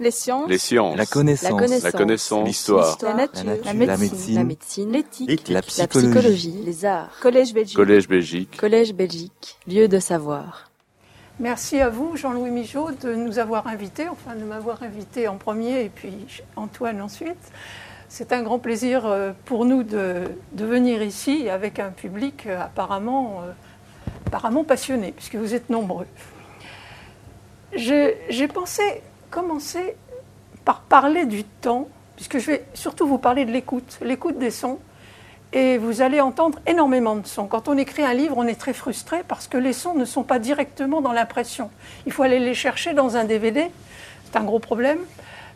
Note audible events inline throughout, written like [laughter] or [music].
Les sciences. Les sciences. La connaissance. La connaissance. L'histoire. La nature. La nature. La médecine. médecine. La médecine. L'éthique. La La psychologie. Les arts. Collège Belgique. Collège Belgique. Collège Belgique. Lieu de savoir. Merci à vous, Jean-Louis Michaud, de nous avoir invités, enfin de m'avoir invité en premier et puis Antoine ensuite. C'est un grand plaisir euh, pour nous de, de venir ici avec un public euh, apparemment, euh, apparemment passionné, puisque vous êtes nombreux. J'ai pensé commencer par parler du temps, puisque je vais surtout vous parler de l'écoute, l'écoute des sons. Et vous allez entendre énormément de sons. Quand on écrit un livre, on est très frustré parce que les sons ne sont pas directement dans l'impression. Il faut aller les chercher dans un DVD. C'est un gros problème.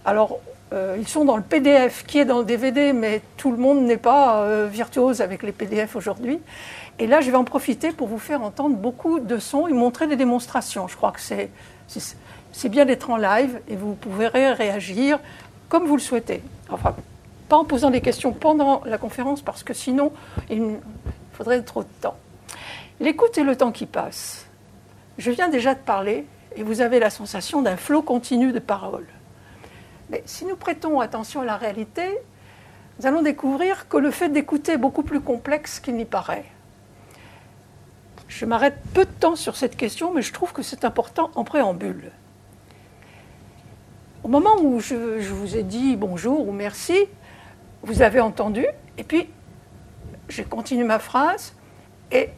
Alors, euh, ils sont dans le PDF qui est dans le DVD, mais tout le monde n'est pas euh, virtuose avec les PDF aujourd'hui. Et là, je vais en profiter pour vous faire entendre beaucoup de sons et montrer des démonstrations. Je crois que c'est, c'est, bien d'être en live et vous pourrez réagir comme vous le souhaitez. Enfin, pas en posant des questions pendant la conférence parce que sinon il faudrait trop de temps. L'écoute est le temps qui passe. Je viens déjà de parler et vous avez la sensation d'un flot continu de paroles. Mais si nous prêtons attention à la réalité, nous allons découvrir que le fait d'écouter est beaucoup plus complexe qu'il n'y paraît. Je m'arrête peu de temps sur cette question, mais je trouve que c'est important en préambule. Au moment où je, vous ai dit bonjour ou merci, vous avez entendu, et puis j'ai continué ma phrase, et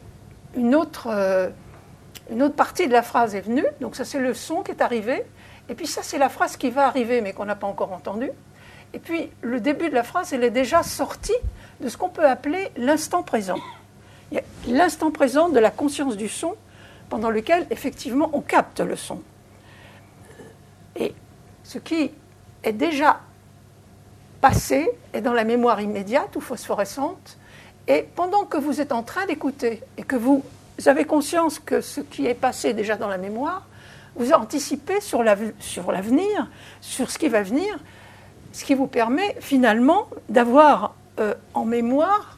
une autre, euh, une autre partie de la phrase est venue, donc ça c'est le son qui est arrivé, et puis ça c'est la phrase qui va arriver mais qu'on n'a pas encore entendue, et puis le début de la phrase, elle est déjà sortie de ce qu'on peut appeler l'instant présent. L'instant présent de la conscience du son, pendant lequel effectivement on capte le son. Et ce qui est déjà passé est dans la mémoire immédiate ou phosphorescente. Et pendant que vous êtes en train d'écouter et que vous avez conscience que ce qui est passé déjà dans la mémoire, vous anticipez sur l'av- sur l'avenir, sur ce qui va venir, ce qui vous permet finalement d'avoir euh, en mémoire,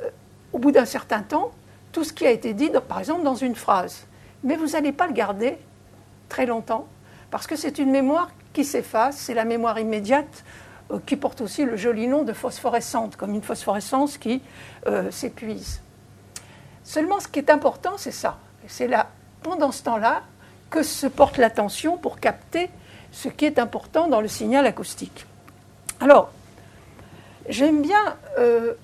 euh, au bout d'un certain temps, tout ce qui a été dit, par exemple, dans une phrase. Mais vous n'allez pas le garder très longtemps, parce que c'est une mémoire qui s'efface, c'est la mémoire immédiate euh, qui porte aussi le joli nom de phosphorescente, comme une phosphorescence qui euh, s'épuise. Seulement, ce qui est important, c'est ça. C'est là, pendant ce temps-là, que se porte l'attention pour capter ce qui est important dans le signal acoustique. Alors, j'aime bien euh,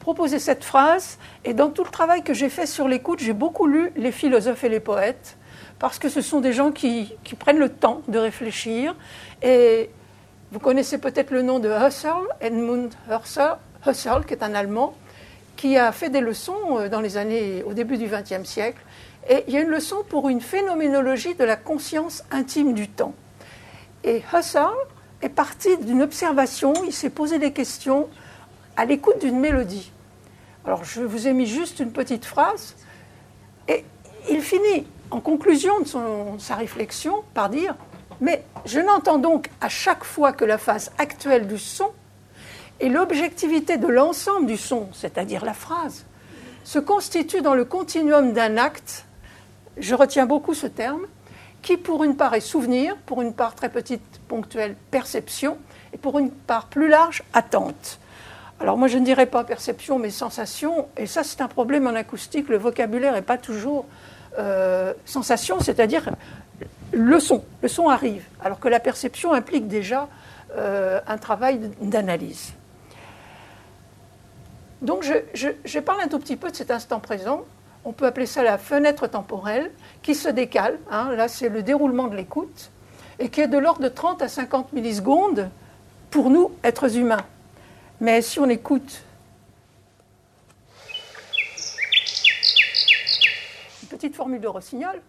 proposer cette phrase, et dans tout le travail que j'ai fait sur l'écoute, j'ai beaucoup lu les philosophes et les poètes, parce que ce sont des gens qui, prennent le temps de réfléchir, et vous connaissez peut-être le nom de Husserl, Edmund Husserl, Husserl, qui est un Allemand, qui a fait des leçons euh, dans les années, au début du XXe siècle. Et il y a une leçon pour une phénoménologie de la conscience intime du temps. Et Husserl est parti d'une observation, il s'est posé des questions à l'écoute d'une mélodie. Alors je vous ai mis juste une petite phrase, et il finit en conclusion de son- sa réflexion par dire Mais je n'entends donc à chaque fois que la phase actuelle du son et l'objectivité de l'ensemble du son, c'est-à-dire la phrase, se constitue dans le continuum d'un acte, je retiens beaucoup ce terme, qui pour une part est souvenir, pour une part très petite, ponctuelle, perception, et pour une part plus large, attente. Alors moi je ne dirais pas perception, mais sensation, et ça c'est un problème en acoustique, le vocabulaire n'est pas toujours sensation, c'est-à-dire le son, le son arrive, alors que la perception implique déjà euh, un travail d'analyse. Donc je parle un tout petit peu de cet instant présent. On peut appeler ça la fenêtre temporelle qui se décale. hein. là, c'est le déroulement de l'écoute et qui est de l'ordre de 30 à 50 millisecondes pour nous, êtres humains. Mais si on écoute formule de rossignol,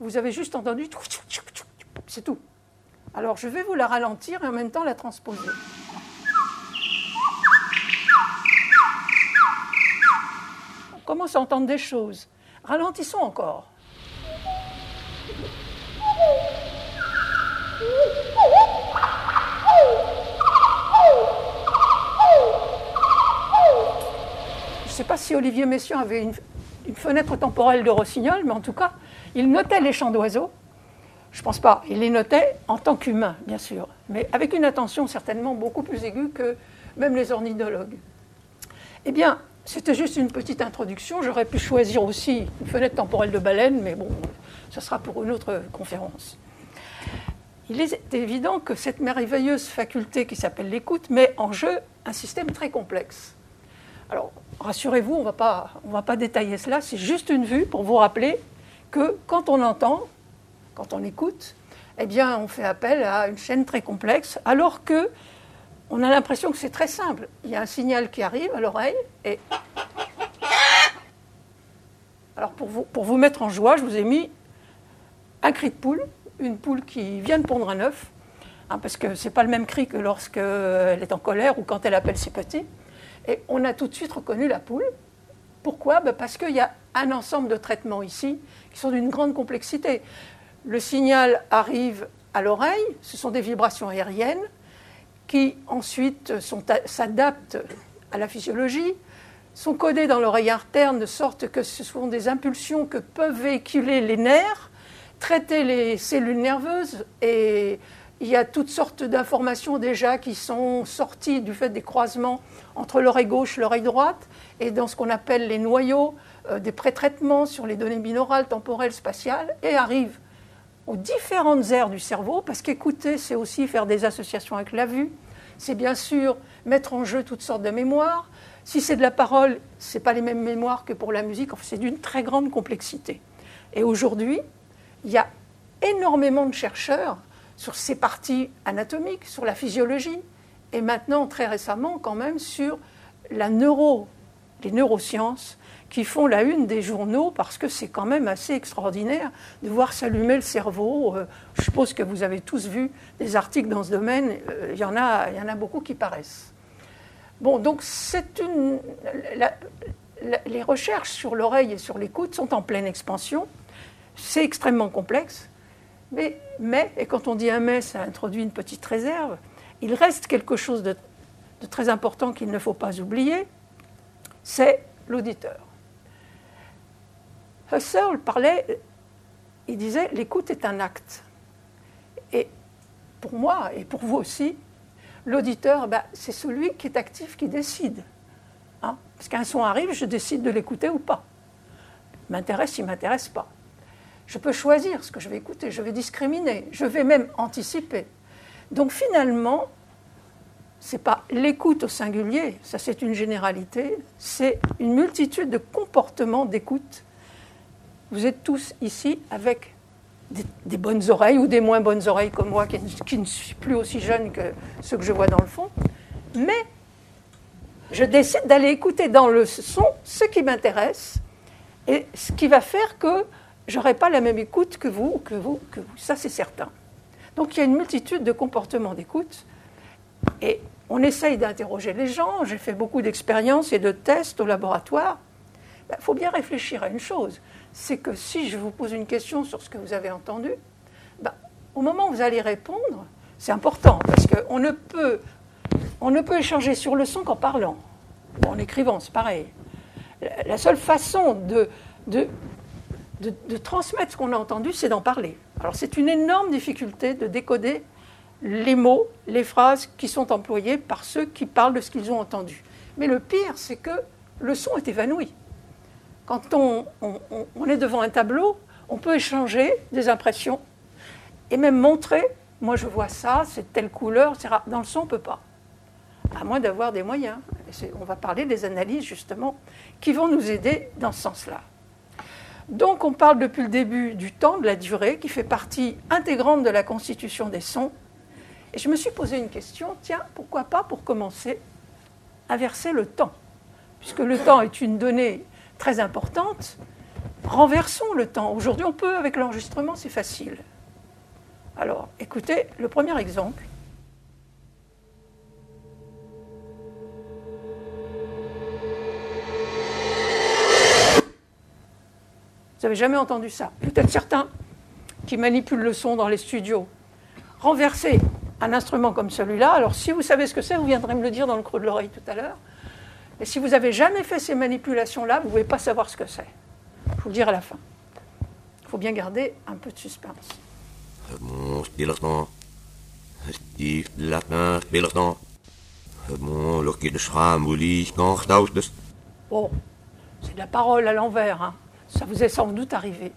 vous avez juste entendu, c'est tout. Alors je vais vous la ralentir et en même temps la transposer. On commence à entendre des choses. Ralentissons encore. Je ne sais pas si Olivier Messiaen avait une, une fenêtre temporelle de rossignol, mais en tout cas, il notait les chants d'oiseaux. Je ne pense pas. Il les notait en tant qu'humain, bien sûr, mais avec une attention certainement beaucoup plus aiguë que même les ornithologues. Eh bien, c'était juste une petite introduction. J'aurais pu choisir aussi une fenêtre temporelle de baleine, mais bon, ce sera pour une autre conférence. Il est évident que cette merveilleuse faculté qui s'appelle l'écoute met en jeu un système très complexe. Alors, rassurez-vous, on ne va pas détailler cela, c'est juste une vue pour vous rappeler que quand on entend, quand on écoute, eh bien, on fait appel à une chaîne très complexe, alors que on a l'impression que c'est très simple. Il y a un signal qui arrive à l'oreille et. Alors, pour vous, mettre en joie, je vous ai mis un cri de poule, une poule qui vient de pondre un œuf, hein, parce que ce n'est pas le même cri que lorsqu'elle est en colère ou quand elle appelle ses petits. Et on a tout de suite reconnu la poule. Pourquoi? Ben, Parce qu'il y a un ensemble de traitements ici qui sont d'une grande complexité. Le signal arrive à l'oreille, ce sont des vibrations aériennes qui ensuite s'adaptent à la physiologie, sont codées dans l'oreille interne de sorte que ce sont des impulsions que peuvent véhiculer les nerfs, traiter les cellules nerveuses et il y a toutes sortes d'informations déjà qui sont sorties du fait des croisements entre l'oreille gauche et l'oreille droite et dans ce qu'on appelle les noyaux euh, des pré-traitements sur les données binaurales, temporelles, spatiales et arrivent aux différentes aires du cerveau, parce qu'écouter, c'est aussi faire des associations avec la vue, c'est bien sûr mettre en jeu toutes sortes de mémoires. Si c'est de la parole, ce n'est pas les mêmes mémoires que pour la musique, c'est d'une très grande complexité. Et aujourd'hui, il y a énormément de chercheurs sur ces parties anatomiques, sur la physiologie, et maintenant, très récemment, quand même, sur la neuro, les neurosciences, qui font la une des journaux parce que c'est quand même assez extraordinaire de voir s'allumer le cerveau. Euh, je suppose que vous avez tous vu des articles dans ce domaine. Euh, il y en a, il y en a beaucoup qui paraissent. Bon, donc c'est une, les recherches sur l'oreille et sur l'écoute sont en pleine expansion. C'est extrêmement complexe. Mais, mais, et quand on dit un mais, ça introduit une petite réserve, il reste quelque chose de très important qu'il ne faut pas oublier, c'est l'auditeur. Husserl parlait, il disait l'écoute est un acte. Et pour moi, et pour vous aussi, l'auditeur, ben, c'est celui qui est actif qui décide. Hein. Parce qu'un son arrive, je décide de l'écouter ou pas. M'intéresse, il ne m'intéresse pas. Je peux choisir ce que je vais écouter, je vais discriminer, je vais même anticiper. Donc finalement, ce n'est pas l'écoute au singulier, ça c'est une généralité, c'est une multitude de comportements d'écoute vous êtes tous ici avec des, bonnes oreilles ou des moins bonnes oreilles comme moi, qui, ne suis plus aussi jeune que ceux que je vois dans le fond. Mais je décide d'aller écouter dans le son ce qui m'intéresse et ce qui va faire que je n'aurai pas la même écoute que vous, que vous, que vous. Ça, c'est certain. Donc, il y a une multitude de comportements d'écoute et on essaye d'interroger les gens. J'ai fait beaucoup d'expériences et de tests au laboratoire. Il ben, faut bien réfléchir à une chose c'est que si je vous pose une question sur ce que vous avez entendu, ben, au moment où vous allez répondre, c'est important parce qu'on ne peut, on ne peut échanger sur le son qu'en parlant, en écrivant, c'est pareil. La seule façon de, de, de, transmettre ce qu'on a entendu, c'est d'en parler. Alors c'est une énorme difficulté de décoder les mots, les phrases qui sont employées par ceux qui parlent de ce qu'ils ont entendu. Mais le pire, c'est que le son est évanoui quand on, est devant un tableau, on peut échanger des impressions et même montrer, moi je vois ça, c'est telle couleur, etc. Dans le son, on ne peut pas, à moins d'avoir des moyens. on va parler des analyses justement qui vont nous aider dans ce sens-là. Donc on parle depuis le début du temps, de la durée, qui fait partie intégrante de la constitution des sons. Et je me suis posé une question, tiens, pourquoi pas pour commencer, inverser le temps? Puisque le temps est une donnée très importante, renversons le temps. Aujourd'hui, on peut, avec l'enregistrement, c'est facile. Alors, écoutez le premier exemple. Vous n'avez jamais entendu ça Peut-être certains qui manipulent le son dans les studios. Renverser un instrument comme celui-là, alors si vous savez ce que c'est, vous viendrez me le dire dans le creux de l'oreille tout à l'heure. Et si vous n'avez jamais fait ces manipulations-là, vous ne pouvez pas savoir ce que c'est. Je vous le dirai à la fin. Il faut bien garder un peu de suspense. Bon, c'est de la parole à l'envers. hein. Ça vous est sans doute arrivé.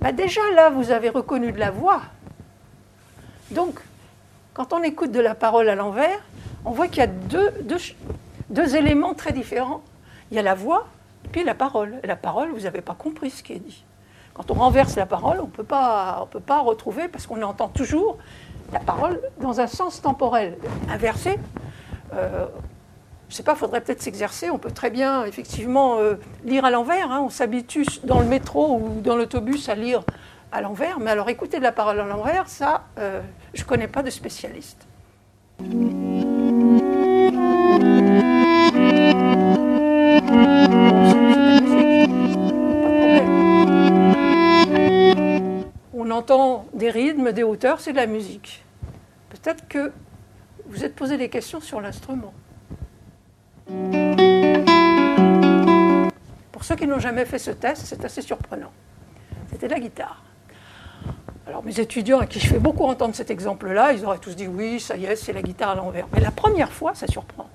Bah déjà là, vous avez reconnu de la voix. Donc, quand on écoute de la parole à l'envers, on voit qu'il y a deux, deux deux éléments très différents. Il y a la voix, puis la parole. Et la parole, vous n'avez pas compris ce qui est dit. Quand on renverse la parole, on ne peut pas retrouver, parce qu'on entend toujours la parole dans un sens temporel. Inversé, euh, je ne sais pas, il faudrait peut-être s'exercer. On peut très bien, effectivement, euh, lire à l'envers. hein. On s'habitue dans le métro ou dans l'autobus à lire à l'envers. Mais alors, écouter de la parole à l'envers, ça, euh, je ne connais pas de spécialiste. On entend des rythmes, des hauteurs, c'est de la musique. Peut-être que vous êtes posé des questions sur l'instrument. Pour ceux qui n'ont jamais fait ce test, c'est assez surprenant. C'était la guitare. Alors mes étudiants à qui je fais beaucoup entendre cet exemple-là, ils auraient tous dit oui, ça y est, c'est la guitare à l'envers. Mais la première fois, ça surprend.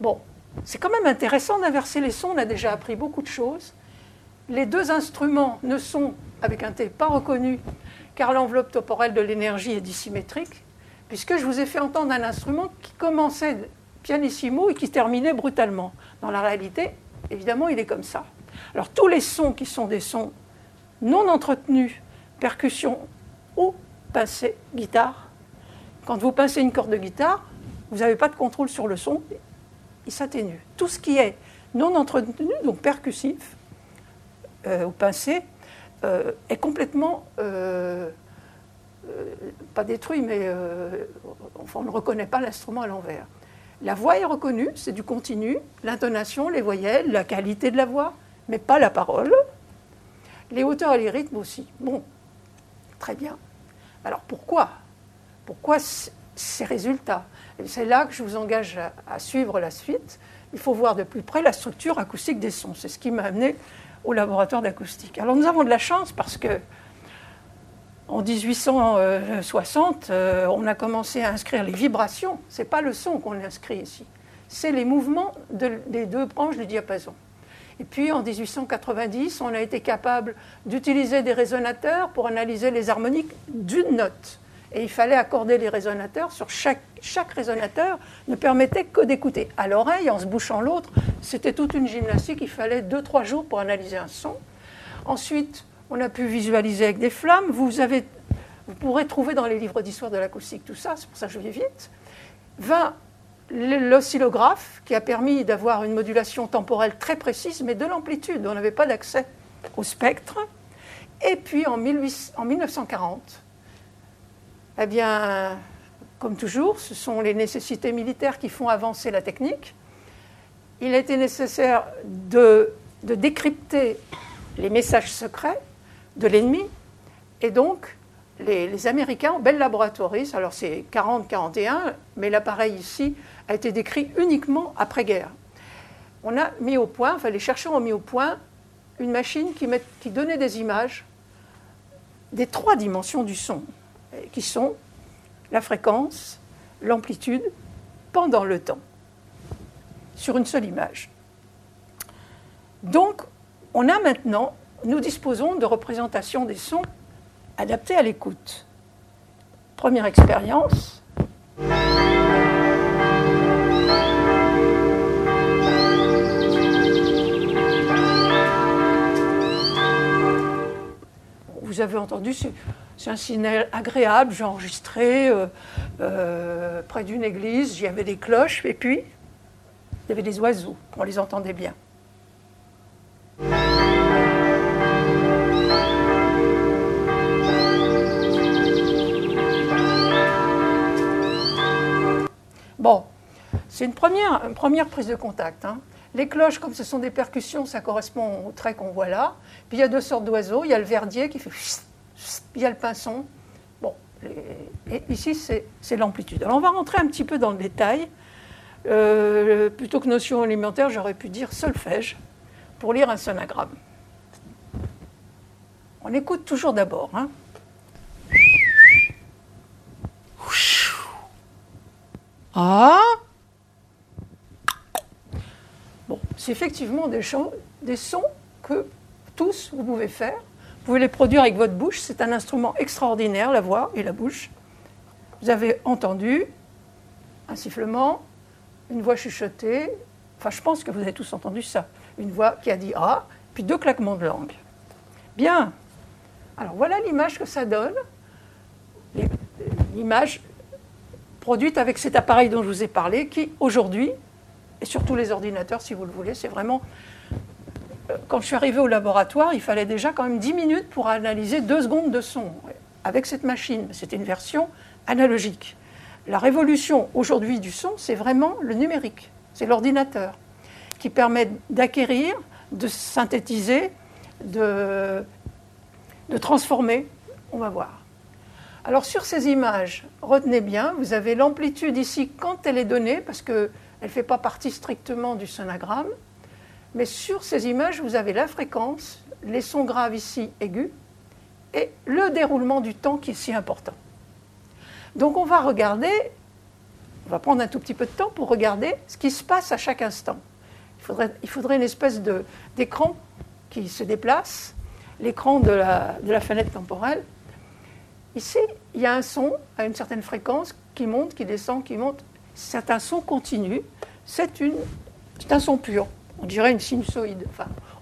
Bon, c'est quand même intéressant d'inverser les sons, on a déjà appris beaucoup de choses. Les deux instruments ne sont, avec un T, pas reconnus, car l'enveloppe temporelle de l'énergie est dissymétrique, puisque je vous ai fait entendre un instrument qui commençait pianissimo et qui terminait brutalement. Dans la réalité, évidemment, il est comme ça. Alors tous les sons qui sont des sons non entretenus, percussion ou pincé, guitare, quand vous pincez une corde de guitare, vous n'avez pas de contrôle sur le son, il s'atténue. Tout ce qui est non entretenu, donc percussif euh, ou pincé, euh, est complètement, euh, pas détruit, mais euh, enfin, on ne reconnaît pas l'instrument à l'envers. La voix est reconnue, c'est du continu, l'intonation, les voyelles, la qualité de la voix, mais pas la parole. Les hauteurs et les rythmes aussi. Bon, très bien. Alors pourquoi? Pourquoi ces résultats? C'est là que je vous engage à, à suivre la suite. Il faut voir de plus près la structure acoustique des sons. C'est ce qui m'a amené au laboratoire d'acoustique. Alors nous avons de la chance parce que en 1860, euh, on a commencé à inscrire les vibrations. Ce n'est pas le son qu'on inscrit ici, c'est les mouvements de- des deux branches du diapason. Et puis en 1890, on a été capable d'utiliser des résonateurs pour analyser les harmoniques d'une note. Et il fallait accorder les résonateurs sur chaque, chaque résonateur ne permettait que d'écouter. À l'oreille, en se bouchant l'autre, c'était toute une gymnastique. Il fallait 2-3 jours pour analyser un son. Ensuite, on a pu visualiser avec des flammes. Vous, avez, pourrez trouver dans les livres d'histoire de l'acoustique tout ça, c'est pour ça que je vais vite. 20 l'oscillographe qui a permis d'avoir une modulation temporelle très précise, mais de l'amplitude. On n'avait pas d'accès au spectre. Et puis en, 18 en 1940, eh bien, comme toujours, ce sont les nécessités militaires qui font avancer la technique. Il a été nécessaire de décrypter les messages secrets de l'ennemi. Et donc, les, Américains, Bell Laboratories, alors c'est 40-41, mais l'appareil ici a été décrit uniquement après-guerre. On a mis au point, enfin les chercheurs ont mis au point une machine qui, met- qui donnait des images des trois dimensions du son, qui sont la fréquence, l'amplitude, pendant le temps, sur une seule image. Donc, on a maintenant, nous disposons de représentations des sons adaptés à l'écoute. Première expérience. Vous avez entendu, c'est un signal agréable. J'ai enregistré euh, euh, près d'une église, il y avait des cloches, et puis il y avait des oiseaux, on les entendait bien. Bon, c'est une première, prise de contact. hein. Les cloches, comme ce sont des percussions, ça correspond au trait qu'on voit là. Puis il y a deux sortes d'oiseaux. Il y a le verdier qui fait il y a le pinson. Bon, ici c'est l'amplitude. Alors on va rentrer un petit peu dans le détail. Euh, plutôt que notion élémentaire, j'aurais pu dire solfège pour lire un sonagramme. On On écoute toujours d'abord. Hein. Ah Bon, c'est effectivement des, sons que tous vous pouvez faire. Vous pouvez les produire avec votre bouche. C'est un instrument extraordinaire, la voix et la bouche. Vous avez entendu un sifflement, une voix chuchotée. Enfin, je pense que vous avez tous entendu ça. Une voix qui a dit Ah, puis deux claquements de langue. Bien. Alors voilà l'image que ça donne. L'image produite avec cet appareil dont je vous ai parlé, qui aujourd'hui, et surtout les ordinateurs si vous le voulez, c'est vraiment... Euh, quand je suis arrivé au laboratoire, il fallait déjà quand même 10 minutes pour analyser 2 secondes de son avec cette machine. C'était une version analogique. La révolution aujourd'hui du son, c'est vraiment le numérique, c'est l'ordinateur qui permet d'acquérir, de synthétiser, de, de transformer. On va voir. Alors sur ces images, retenez bien, vous avez l'amplitude ici quand elle est donnée, parce qu'elle ne fait pas partie strictement du sonogramme, mais sur ces images, vous avez la fréquence, les sons graves ici aigus, et le déroulement du temps qui est si important. Donc on va regarder, on va prendre un tout petit peu de temps pour regarder ce qui se passe à chaque instant. Il faudrait, il faudrait une espèce d'écran qui se déplace, l'écran de la fenêtre temporelle, Ici, il y a un son à une certaine fréquence qui monte, qui descend, qui monte. C'est un son continu. C'est un son pur. On dirait une sinusoïde.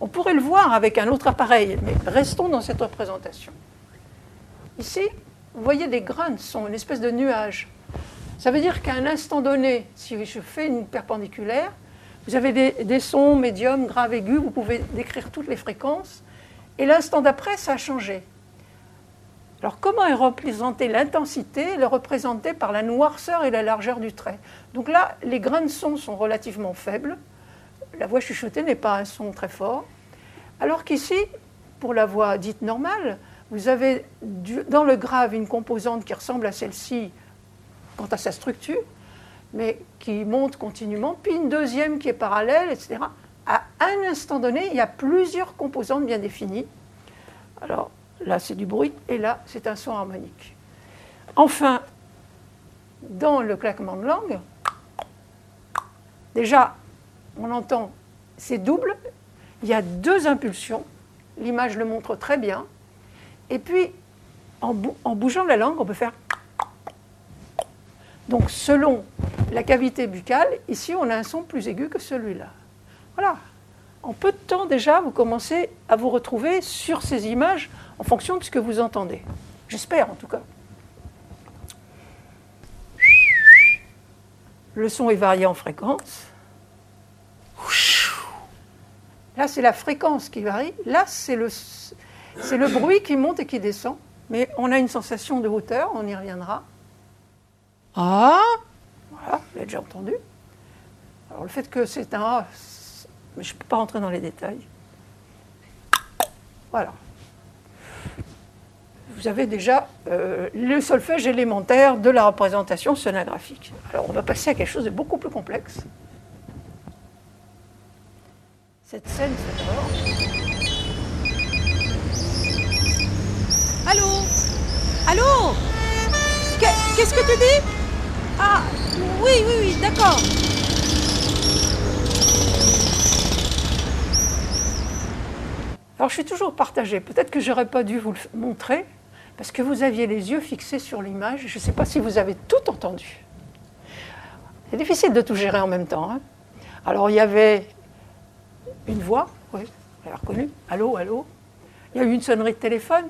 On pourrait le voir avec un autre appareil, mais restons dans cette représentation. Ici, vous voyez des grains de son, une espèce de nuage. Ça veut dire qu'à un instant donné, si je fais une perpendiculaire, vous avez des, des sons médiums, graves, aigus, vous pouvez décrire toutes les fréquences, et l'instant d'après, ça a changé. Alors comment est représentée l'intensité Elle est représentée par la noirceur et la largeur du trait? Donc là, les grains de son sont relativement faibles. La voix chuchotée n'est pas un son très fort. Alors qu'ici, pour la voix dite normale, vous avez dans le grave une composante qui ressemble à celle-ci quant à sa structure, mais qui monte continuellement, puis une deuxième qui est parallèle, etc. À un instant donné, il y a plusieurs composantes bien définies. Alors, Là, c'est du bruit, et là, c'est un son harmonique. Enfin, dans le claquement de langue, déjà, on entend, c'est double, il y a deux impulsions, l'image le montre très bien, et puis, en, en bougeant la langue, on peut faire... Donc, selon la cavité buccale, ici, on a un son plus aigu que celui-là. Voilà. En peu de temps, déjà, vous commencez à vous retrouver sur ces images en fonction de ce que vous entendez. J'espère en tout cas. Le son est varié en fréquence. Là, c'est la fréquence qui varie. Là, c'est le, bruit qui monte et qui descend. Mais on a une sensation de hauteur, on y reviendra. Ah Voilà, vous l'avez déjà entendu. Alors, le fait que c'est un A, mais je ne peux pas rentrer dans les détails. Voilà vous avez déjà euh, le solfège élémentaire de la représentation sonographique. Alors on va passer à quelque chose de beaucoup plus complexe. Cette scène sonore. Allô? Allô? Qu'est-ce que tu dis? Ah, oui, oui, oui, d'accord. Alors je suis toujours partagée. Peut-être que j'aurais pas dû vous le montrer, parce que vous aviez les yeux fixés sur l'image. Je ne sais pas si vous avez tout entendu. C'est difficile de tout gérer en même temps. Hein. Alors il y avait une voix, oui, vous l'avez reconnue, allô, allô. Il y a eu une sonnerie de téléphone.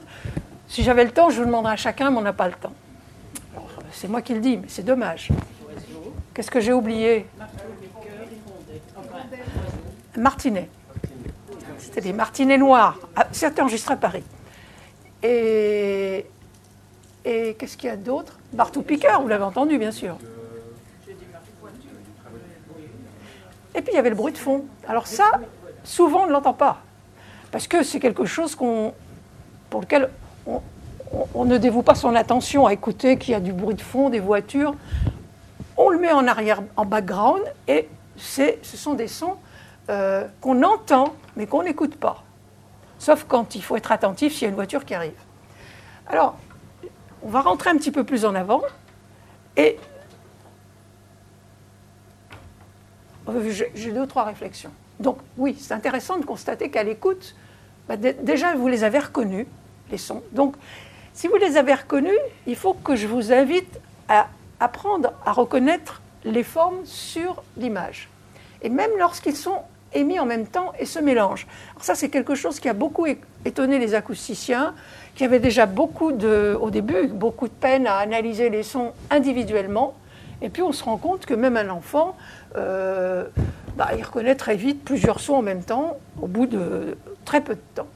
Si j'avais le temps, je vous demanderais à chacun, mais on n'a pas le temps. C'est moi qui le dis, mais c'est dommage. Qu'est-ce que j'ai oublié? Martinet. C'était des martinets noirs. Ah, C'était enregistré à Paris. Et, et qu'est-ce qu'il y a d'autre? Marteau piqueur, vous l'avez entendu bien sûr. Et puis il y avait le bruit de fond. Alors ça, souvent on ne l'entend pas. Parce que c'est quelque chose qu'on, pour lequel on, ne dévoue pas son attention à écouter qu'il y a du bruit de fond, des voitures. On le met en arrière, en background, et ce sont des sons euh, qu'on entend, mais qu'on n'écoute pas. Sauf quand il faut être attentif s'il y a une voiture qui arrive. Alors, on va rentrer un petit peu plus en avant et j'ai deux ou trois réflexions. Donc oui, c'est intéressant de constater qu'à l'écoute, bah, déjà vous les avez reconnus, les sons. Donc si vous les avez reconnus, il faut que je vous invite à apprendre à reconnaître les formes sur l'image. Et même lorsqu'ils sont émis en même temps et se mélangent. Alors ça, c'est quelque chose qui a beaucoup étonné les acousticiens, qui avaient déjà beaucoup de, au début, beaucoup de peine à analyser les sons individuellement. Et puis on se rend compte que même un enfant, euh, bah, il reconnaît très vite plusieurs sons en même temps, au bout de très peu de temps.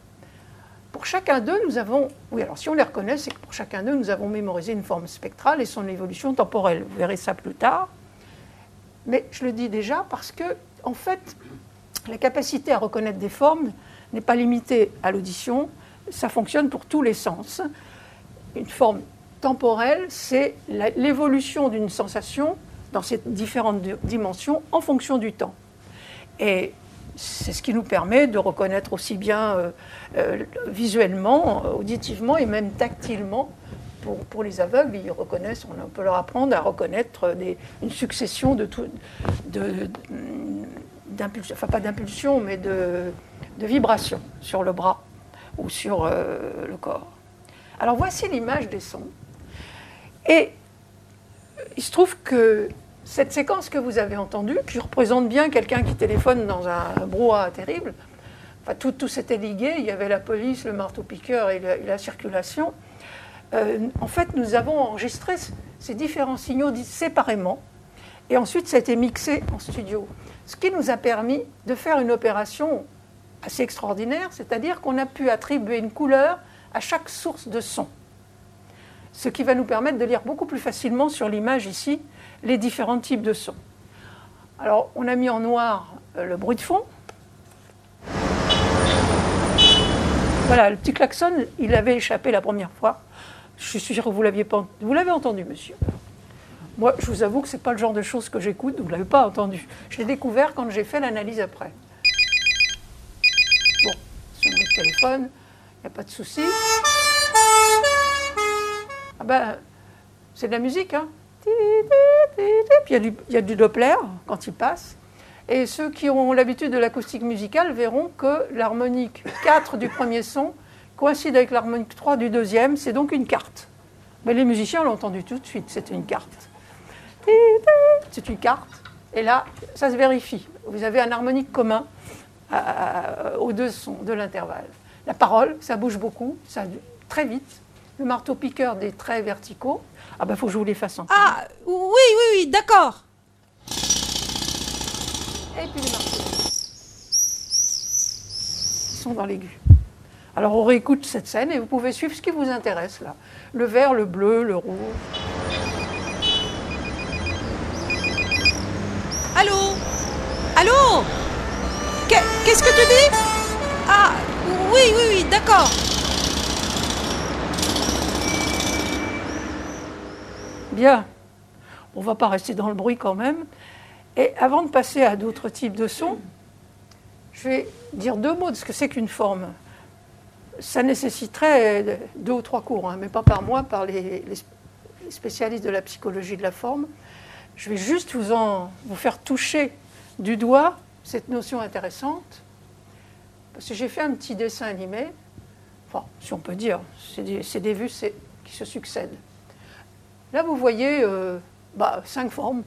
Pour chacun d'eux, nous avons, oui, alors si on les reconnaît, c'est que pour chacun d'eux, nous avons mémorisé une forme spectrale et son évolution temporelle. Vous verrez ça plus tard. Mais je le dis déjà parce que, en fait, la capacité à reconnaître des formes n'est pas limitée à l'audition, ça fonctionne pour tous les sens. Une forme temporelle, c'est l'évolution d'une sensation dans ces différentes dimensions en fonction du temps. Et c'est ce qui nous permet de reconnaître aussi bien euh, euh, visuellement, auditivement et même tactilement. Pour, les aveugles, ils reconnaissent, on peut leur apprendre à reconnaître une succession de, enfin pas d'impulsion, mais de, vibrations sur le bras ou sur euh, le corps. Alors voici l'image des sons. Et il se trouve que cette séquence que vous avez entendue, qui représente bien quelqu'un qui téléphone dans un brouhaha terrible, enfin, tout, tout s'était ligué, il y avait la police, le marteau-piqueur et, la, circulation. Euh, en fait, nous avons enregistré ces différents signaux séparément, et ensuite ça a été mixé en studio. Ce qui nous a permis de faire une opération assez extraordinaire, c'est-à-dire qu'on a pu attribuer une couleur à chaque source de son. Ce qui va nous permettre de lire beaucoup plus facilement sur l'image ici les différents types de sons. Alors, on a mis en noir euh, le bruit de fond. Voilà, le petit klaxon, il avait échappé la première fois. Je suis sûr que vous vous l'avez entendu, monsieur. Moi, je vous avoue que ce n'est pas le genre de choses que j'écoute, vous ne l'avez pas entendu. Je l'ai découvert quand j'ai fait l'analyse après. Bon, sur le téléphone, il n'y a pas de souci. Ah ben, c'est de la musique, hein. Puis il y, a du, Doppler quand il passe. Et ceux qui ont l'habitude de l'acoustique musicale verront que l'harmonique 4 du premier son coïncide avec l'harmonique 3 du deuxième, c'est donc une carte. Mais les musiciens l'ont entendu tout de suite, c'est une carte. C'est une carte. Et là, ça se vérifie. Vous avez un harmonique commun aux deux sons de l'intervalle. La parole, ça bouge beaucoup, ça très vite. Le marteau-piqueur des traits verticaux. Ah ben, faut que je vous les fasse entendre. Ah, oui, oui, oui, d'accord. Et puis les marteaux. Ils sont dans l'aigu. Alors on réécoute cette scène et vous pouvez suivre ce qui vous intéresse là. Le vert, le bleu, le rouge. Allô Qu'est-ce que tu dis Ah, oui, oui, oui, d'accord. Bien. On va pas rester dans le bruit quand même. Et avant de passer à d'autres types de sons, je vais dire deux mots de ce que c'est qu'une forme. Ça nécessiterait deux ou trois cours, hein, mais pas par moi, par les, spécialistes de la psychologie de la forme. Je vais juste vous, en, vous faire toucher du doigt cette notion intéressante, parce que j'ai fait un petit dessin animé, enfin, si on peut dire, c'est des, vues qui se succèdent. Là, vous voyez euh, bah, cinq formes.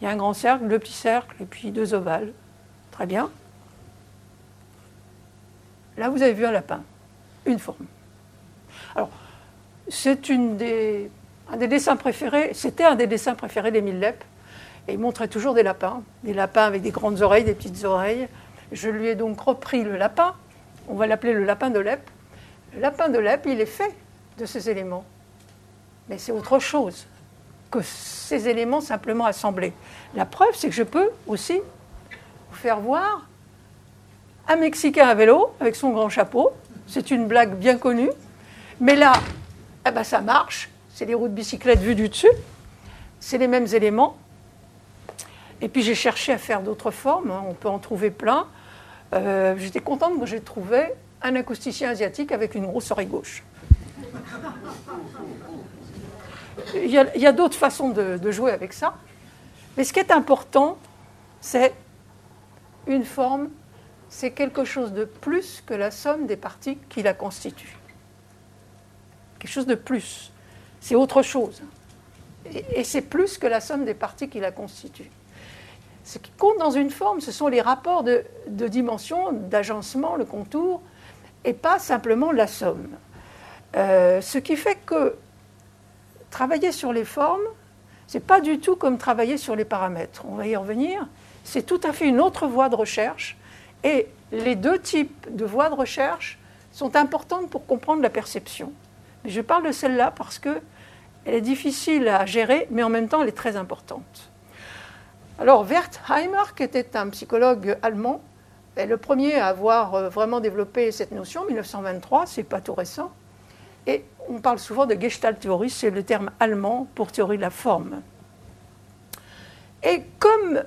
Il y a un grand cercle, deux petits cercles, et puis deux ovales. Très bien. Là, vous avez vu un lapin, une forme. Alors, c'est une des un des dessins préférés, c'était un des dessins préférés d'Émile Lepp. Et il montrait toujours des lapins, des lapins avec des grandes oreilles, des petites oreilles. Je lui ai donc repris le lapin, on va l'appeler le lapin de Lepp. Le lapin de Lepp, il est fait de ces éléments. Mais c'est autre chose que ces éléments simplement assemblés. La preuve, c'est que je peux aussi vous faire voir un Mexicain à vélo avec son grand chapeau. C'est une blague bien connue. Mais là, eh ben, ça marche c'est les roues de bicyclette vues du dessus. C'est les mêmes éléments. Et puis j'ai cherché à faire d'autres formes, hein. on peut en trouver plein. Euh, j'étais contente que j'ai trouvé un acousticien asiatique avec une grosse oreille gauche. Il y a, d'autres façons de, jouer avec ça. Mais ce qui est important, c'est une forme, c'est quelque chose de plus que la somme des parties qui la constituent. Quelque chose de plus. C'est autre chose. Et, c'est plus que la somme des parties qui la constituent. Ce qui compte dans une forme, ce sont les rapports de, dimension, d'agencement, le contour, et pas simplement la somme. Euh, ce qui fait que travailler sur les formes, c'est pas du tout comme travailler sur les paramètres. On va y revenir. C'est tout à fait une autre voie de recherche. Et les deux types de voies de recherche sont importantes pour comprendre la perception. Mais je parle de celle-là parce que elle est difficile à gérer, mais en même temps, elle est très importante. Alors, Wertheimer, qui était un psychologue allemand, est le premier à avoir euh, vraiment développé cette notion, 1923, c'est pas tout récent. Et on parle souvent de Gestalt-Théorie, c'est le terme allemand pour théorie de la forme. Et comme,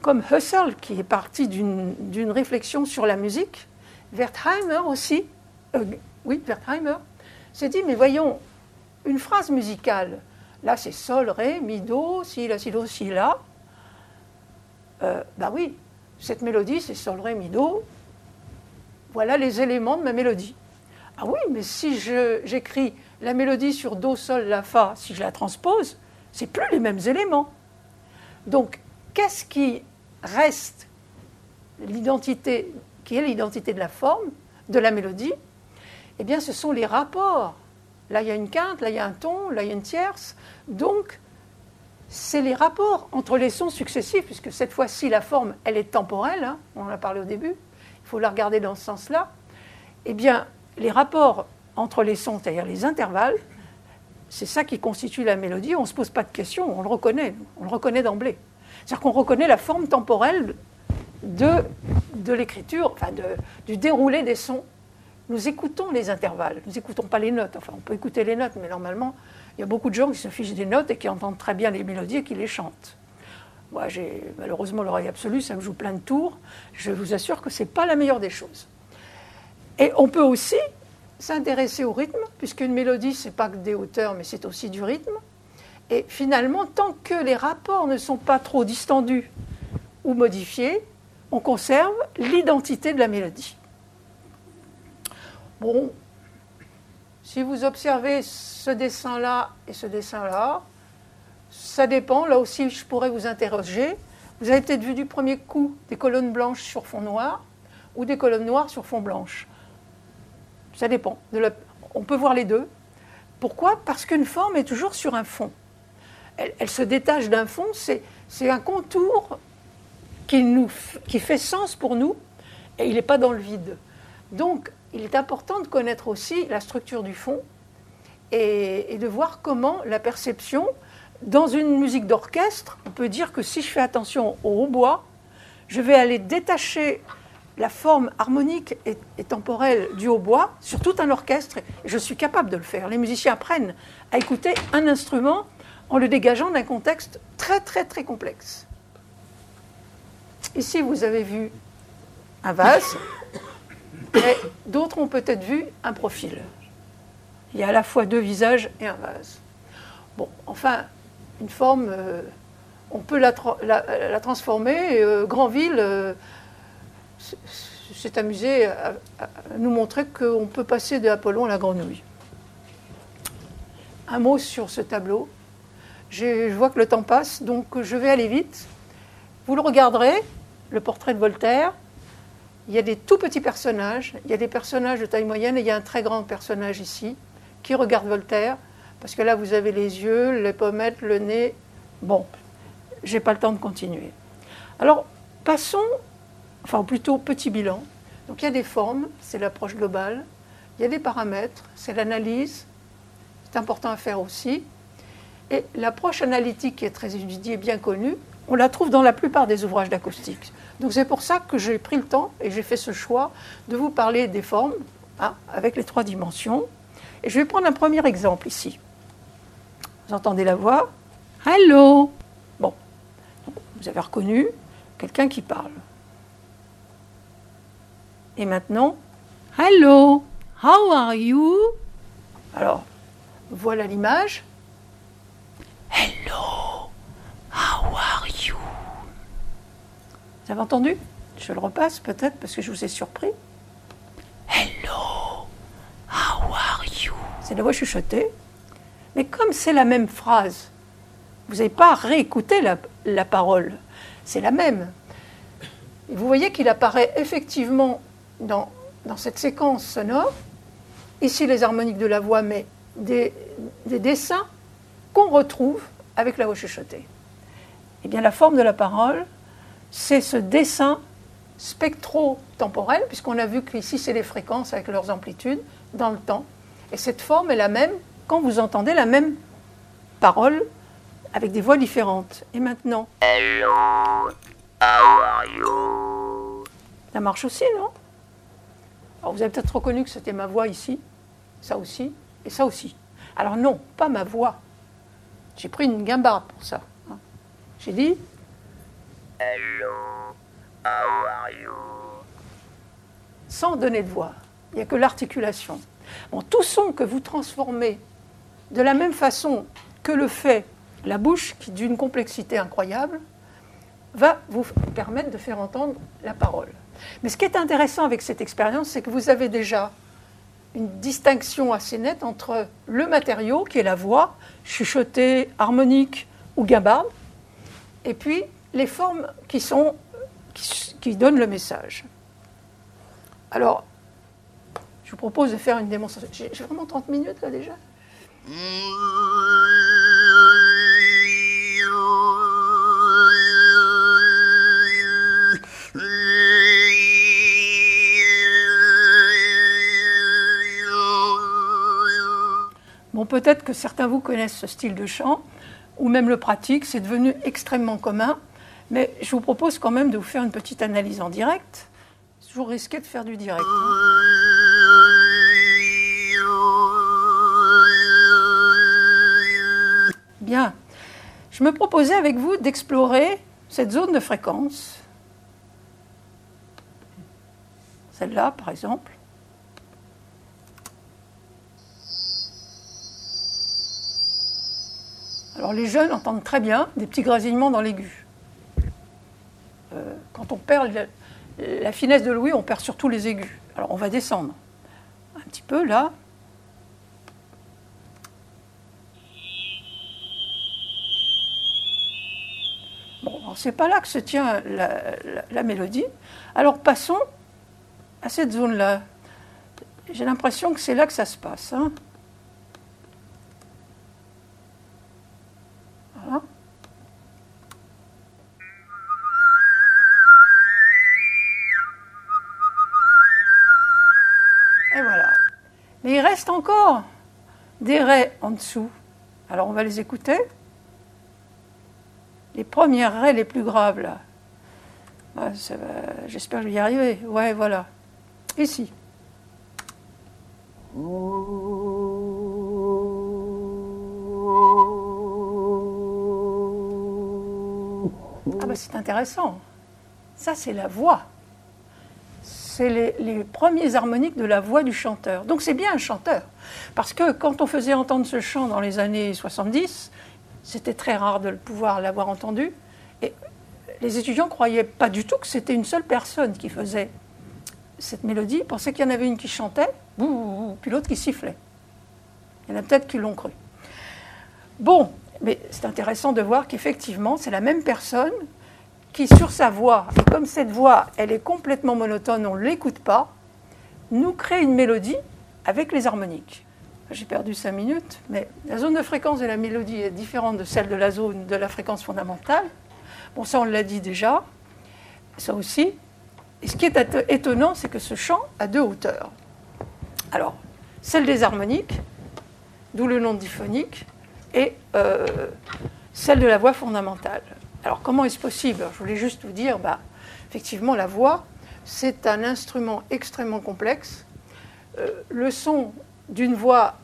comme Husserl, qui est parti d'une réflexion sur la musique, Wertheimer aussi, euh, oui, Wertheimer, s'est dit, mais voyons, une phrase musicale, là c'est sol, ré, mi, do, si, la, si, do, si, la, bah oui, cette mélodie c'est sol, ré, mi, do, voilà les éléments de ma mélodie. Ah oui, mais si j'écris la mélodie sur Do, Sol, La, Fa, si je la transpose, c'est plus les mêmes éléments. Donc, qu'est-ce qui reste l'identité, qui est l'identité de la forme, de la mélodie? Eh bien, ce sont les rapports. Là, il y a une quinte, là, il y a un ton, là, il y a une tierce. Donc, c'est les rapports entre les sons successifs, puisque cette fois-ci, la forme, elle est temporelle, hein, on en a parlé au début, il faut la regarder dans ce sens-là. Eh bien, les rapports entre les sons, c'est-à-dire les intervalles, c'est ça qui constitue la mélodie. On ne se pose pas de questions, on le reconnaît, on le reconnaît d'emblée. C'est-à-dire qu'on reconnaît la forme temporelle de, de l'écriture, enfin du déroulé des sons. Nous écoutons les intervalles, nous n'écoutons pas les notes. Enfin, on peut écouter les notes, mais normalement, il y a beaucoup de gens qui se fichent des notes et qui entendent très bien les mélodies et qui les chantent. Moi, j'ai malheureusement l'oreille absolue, ça me joue plein de tours. Je vous assure que ce n'est pas la meilleure des choses. Et on peut aussi s'intéresser au rythme, puisqu'une mélodie, ce n'est pas que des hauteurs, mais c'est aussi du rythme. Et finalement, tant que les rapports ne sont pas trop distendus ou modifiés, on conserve l'identité de la mélodie. Bon, si vous observez ce dessin-là et ce dessin-là, ça dépend. Là aussi, je pourrais vous interroger. Vous avez peut-être vu du premier coup des colonnes blanches sur fond noir ou des colonnes noires sur fond blanche. Ça dépend. On peut voir les deux. Pourquoi? Parce qu'une forme est toujours sur un fond. Elle, se détache d'un fond, c'est un contour qui, qui fait sens pour nous et il n'est pas dans le vide. Donc, il est important de connaître aussi la structure du fond et, et de voir comment la perception, dans une musique d'orchestre, on peut dire que si je fais attention au hautbois, je vais aller détacher la forme harmonique et, temporelle du hautbois sur tout un orchestre. Et je suis capable de le faire. Les musiciens apprennent à écouter un instrument en le dégageant d'un contexte très très très complexe. Ici, vous avez vu un vase, et d'autres ont peut-être vu un profil. Il y a à la fois deux visages et un vase. Bon, enfin, une forme, euh, on peut la, transformer. Euh, Grandville. Euh, s'est amusé à, nous montrer qu'on peut passer de Apollon à la grenouille. Un mot sur ce tableau. Je vois que le temps passe, donc je vais aller vite. Vous le regarderez, le portrait de Voltaire. Il y a des tout petits personnages, il y a des personnages de taille moyenne et il y a un très grand personnage ici qui regarde Voltaire, parce que là vous avez les yeux, les pommettes, le nez. Bon, j'ai pas le temps de continuer. Alors, passons enfin plutôt petit bilan. Donc il y a des formes, c'est l'approche globale, il y a des paramètres, c'est l'analyse, c'est important à faire aussi. Et l'approche analytique qui est très étudiée et bien connue, on la trouve dans la plupart des ouvrages d'acoustique. Donc c'est pour ça que j'ai pris le temps et j'ai fait ce choix de vous parler des formes hein, avec les trois dimensions. Et je vais prendre un premier exemple ici. Vous entendez la voix? Allô? Bon, vous avez reconnu quelqu'un qui parle. Et maintenant, Hello, how are you? Alors, voilà l'image. Hello, how are you? Vous avez entendu? Je le repasse peut-être parce que je vous ai surpris. Hello, how are you? C'est la voix chuchotée. Mais comme c'est la même phrase, vous n'avez pas réécouté la, la parole. C'est la même. Vous voyez qu'il apparaît effectivement dans, dans cette séquence sonore, ici les harmoniques de la voix, mais des, des dessins qu'on retrouve avec la voix chuchotée. Eh bien, la forme de la parole, c'est ce dessin spectro-temporel, puisqu'on a vu qu'ici, c'est les fréquences avec leurs amplitudes dans le temps. Et cette forme est la même quand vous entendez la même parole avec des voix différentes. Et maintenant Ça marche aussi, non? Alors vous avez peut-être reconnu que c'était ma voix ici, ça aussi, et ça aussi. Alors non, pas ma voix. J'ai pris une guimbarde pour ça. J'ai dit sans donner de voix. Il n'y a que l'articulation. Tout son que vous transformez de la même façon que le fait la bouche, qui d'une complexité incroyable, va vous permettre de faire entendre la parole. Mais ce qui est intéressant avec cette expérience, c'est que vous avez déjà une distinction assez nette entre le matériau, qui est la voix, chuchotée, harmonique ou guimbarde, et puis les formes qui, sont, qui, donnent le message. Alors, je vous propose de faire une démonstration. J'ai j'ai vraiment 30 minutes là déjà Bon, peut-être que certains vous connaissent ce style de chant, ou même le pratiquent, c'est devenu extrêmement commun, mais je vous propose quand même de vous faire une petite analyse en direct. C'est toujours risqué de faire du direct. hein. Bien. Je me proposais avec vous d'explorer cette zone de fréquence. Celle-là, par exemple. Alors les jeunes entendent très bien des petits grésillements dans l'aigu. Euh, quand on perd la, finesse de l'ouïe, on perd surtout les aigus. Alors on va descendre un petit peu là. Bon, c'est pas là que se tient la mélodie. Alors passons à cette zone-là. J'ai l'impression que c'est là que ça se passe. hein. Mais il reste encore des raies en dessous. Alors on va les écouter. Les premières raies les plus graves là. Va- J'espère que je vais y arriver. Ouais, voilà. Ici. Ah bah c'est intéressant. Ça c'est la voix. C'est les, premiers harmoniques de la voix du chanteur. Donc c'est bien un chanteur. Parce que quand on faisait entendre ce chant dans les années 70, c'était très rare de pouvoir l'avoir entendu. Et les étudiants croyaient pas du tout que c'était une seule personne qui faisait cette mélodie. Ils pensaient qu'il y en avait une qui chantait, puis l'autre qui sifflait. Il y en a peut-être qui l'ont cru. Bon, mais c'est intéressant de voir qu'effectivement, c'est la même personne sur sa voix, et comme cette voix, elle est complètement monotone, on ne l'écoute pas, nous crée une mélodie avec les harmoniques. J'ai perdu cinq minutes, mais la zone de fréquence de la mélodie est différente de celle de la zone de la fréquence fondamentale. Bon, ça, on l'a dit déjà. Ça aussi. Et ce qui est éto- étonnant, c'est que ce chant a deux hauteurs. Alors, celle des harmoniques, d'où le nom diphonique, et euh, celle de la voix fondamentale. Alors, comment est-ce possible? Je voulais juste vous dire, bah, effectivement, la voix, c'est un instrument extrêmement complexe. Euh, le son d'une voix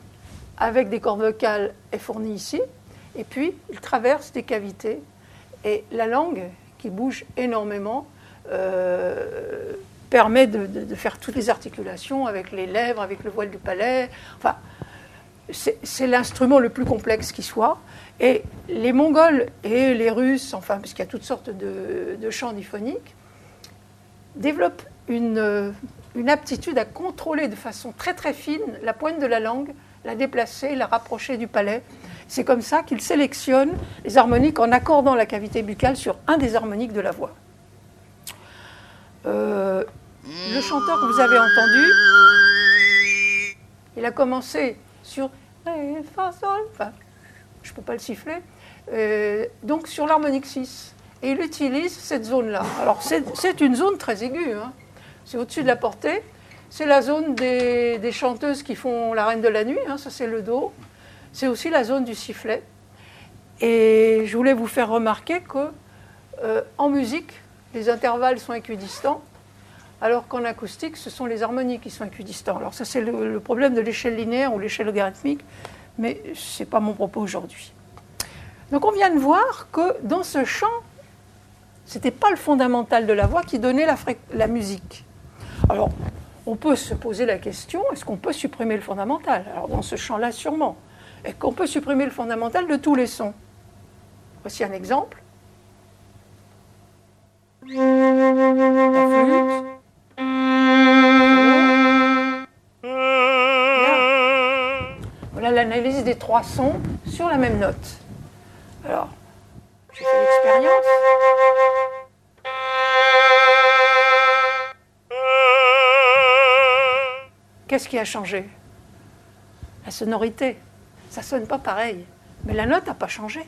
avec des cordes vocales est fourni ici, et puis il traverse des cavités. Et la langue, qui bouge énormément, euh, permet de, de, faire toutes les articulations avec les lèvres, avec le voile du palais. Enfin, c'est l'instrument le plus complexe qui soit. Et les Mongols et les Russes, enfin, puisqu'il y a toutes sortes de, chants diphoniques, développent une, une, aptitude à contrôler de façon très très fine la pointe de la langue, la déplacer, la rapprocher du palais. C'est comme ça qu'ils sélectionnent les harmoniques en accordant la cavité buccale sur un des harmoniques de la voix. Euh, le chanteur que vous avez entendu, il a commencé sur Fa, Sol, enfin, je ne peux pas le siffler, euh, donc sur l'harmonique 6. Et il utilise cette zone-là. Alors c'est une zone très aiguë, hein. c'est au-dessus de la portée. C'est la zone des, chanteuses qui font la reine de la nuit, hein. ça c'est le Do. C'est aussi la zone du sifflet. Et je voulais vous faire remarquer que euh, en musique, les intervalles sont équidistants, alors qu'en acoustique, ce sont les harmonies qui sont équidistants. Alors ça, c'est le, problème de l'échelle linéaire ou l'échelle logarithmique, mais ce n'est pas mon propos aujourd'hui. Donc on vient de voir que dans ce chant, ce n'était pas le fondamental de la voix qui donnait la, musique. Alors, on peut se poser la question, est-ce qu'on peut supprimer le fondamental? Alors dans ce chant-là, sûrement. Est-ce qu'on peut supprimer le fondamental de tous les sons? Voici un exemple. La flûte. L'analyse des trois sons sur la même note. Alors, j'ai fait l'expérience. Qu'est-ce qui a changé? La sonorité. Ça sonne pas pareil. Mais la note n'a pas changé.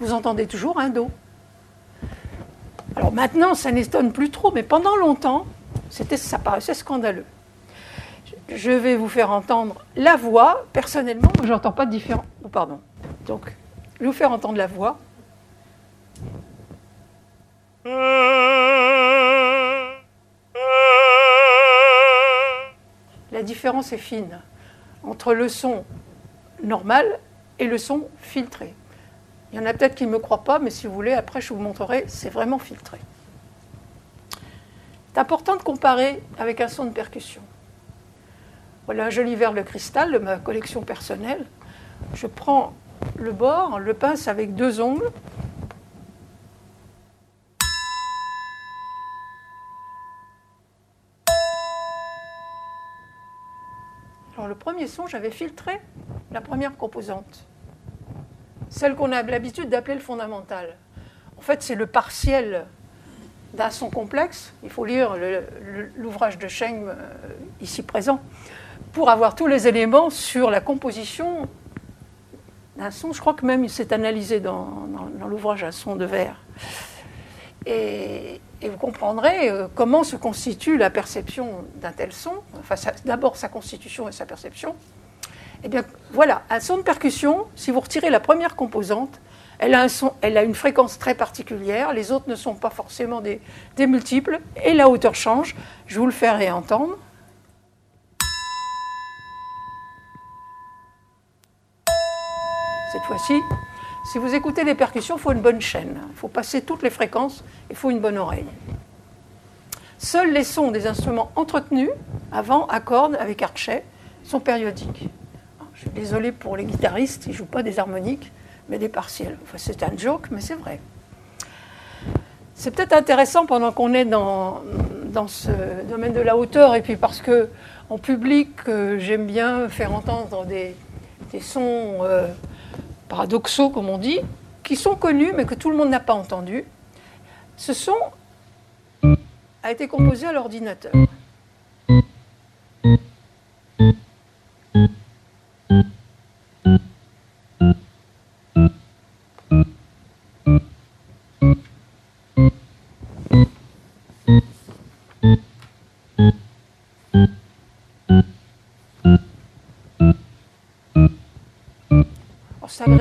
Vous entendez toujours un Do. Alors maintenant, ça n'étonne plus trop, mais pendant longtemps, ça paraissait scandaleux. Je vais vous faire entendre la voix. Personnellement, je n'entends pas de différence. Oh, pardon. Donc, je vous faire entendre la voix. La différence est fine entre le son normal et le son filtré. Il y en a peut-être qui ne me croient pas, mais si vous voulez, après je vous montrerai, c'est vraiment filtré. C'est important de comparer avec un son de percussion. Voilà un joli verre de cristal de ma collection personnelle. Je prends le bord, le pince avec deux ongles. Alors le premier son, j'avais filtré la première composante, celle qu'on a l'habitude d'appeler le fondamental. En fait, c'est le partiel d'un son complexe. Il faut lire l'ouvrage de Cheng euh, ici présent pour avoir tous les éléments sur la composition d'un son. Je crois que même il s'est analysé dans, l'ouvrage Un son de verre. Et, vous comprendrez euh, comment se constitue la perception d'un tel son, d'abord sa constitution et sa perception, eh bien, voilà, un son de percussion, si vous retirez la première composante, elle a une fréquence très particulière, les autres ne sont pas forcément des, des multiples, et la hauteur change. Je vous le ferai entendre. Cette fois-ci, si vous écoutez les percussions, il faut une bonne chaîne. Il faut passer toutes les fréquences, il faut une bonne oreille. Seuls les sons des instruments entretenus, avant, à cordes, avec archet, sont périodiques. Je suis désolée pour les guitaristes, ils ne jouent pas des harmoniques, mais des partiels. C'est un joke, mais c'est vrai. C'est peut-être intéressant pendant qu'on est dans, dans ce domaine de la hauteur, et puis parce que en public, euh, j'aime bien faire entendre des, des sons euh, paradoxaux, comme on dit, qui sont connus, mais que tout le monde n'a pas entendu. Ce son a été composé à l'ordinateur.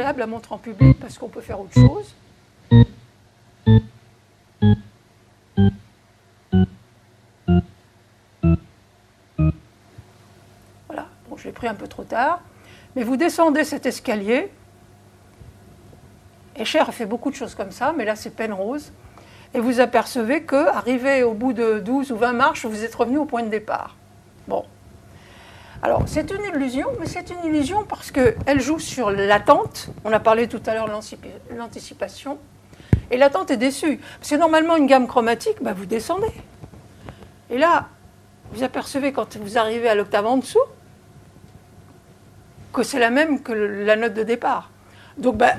C'est agréable à montrer en public parce qu'on peut faire autre chose. Voilà, bon, je l'ai pris un peu trop tard. Mais vous descendez cet escalier. Escher a fait beaucoup de choses comme ça, mais là c'est peine rose. et vous apercevez que, arrivé au bout de 12 ou 20 marches, vous êtes revenu au point de départ. Alors, c'est une illusion, mais c'est une illusion parce qu'elle joue sur l'attente. On a parlé tout à l'heure de l'anticipation. Et l'attente est déçue. Parce que normalement, une gamme chromatique, bah, vous descendez. Et là, vous apercevez quand vous arrivez à l'octave en dessous que c'est la même que la note de départ. Donc, bah,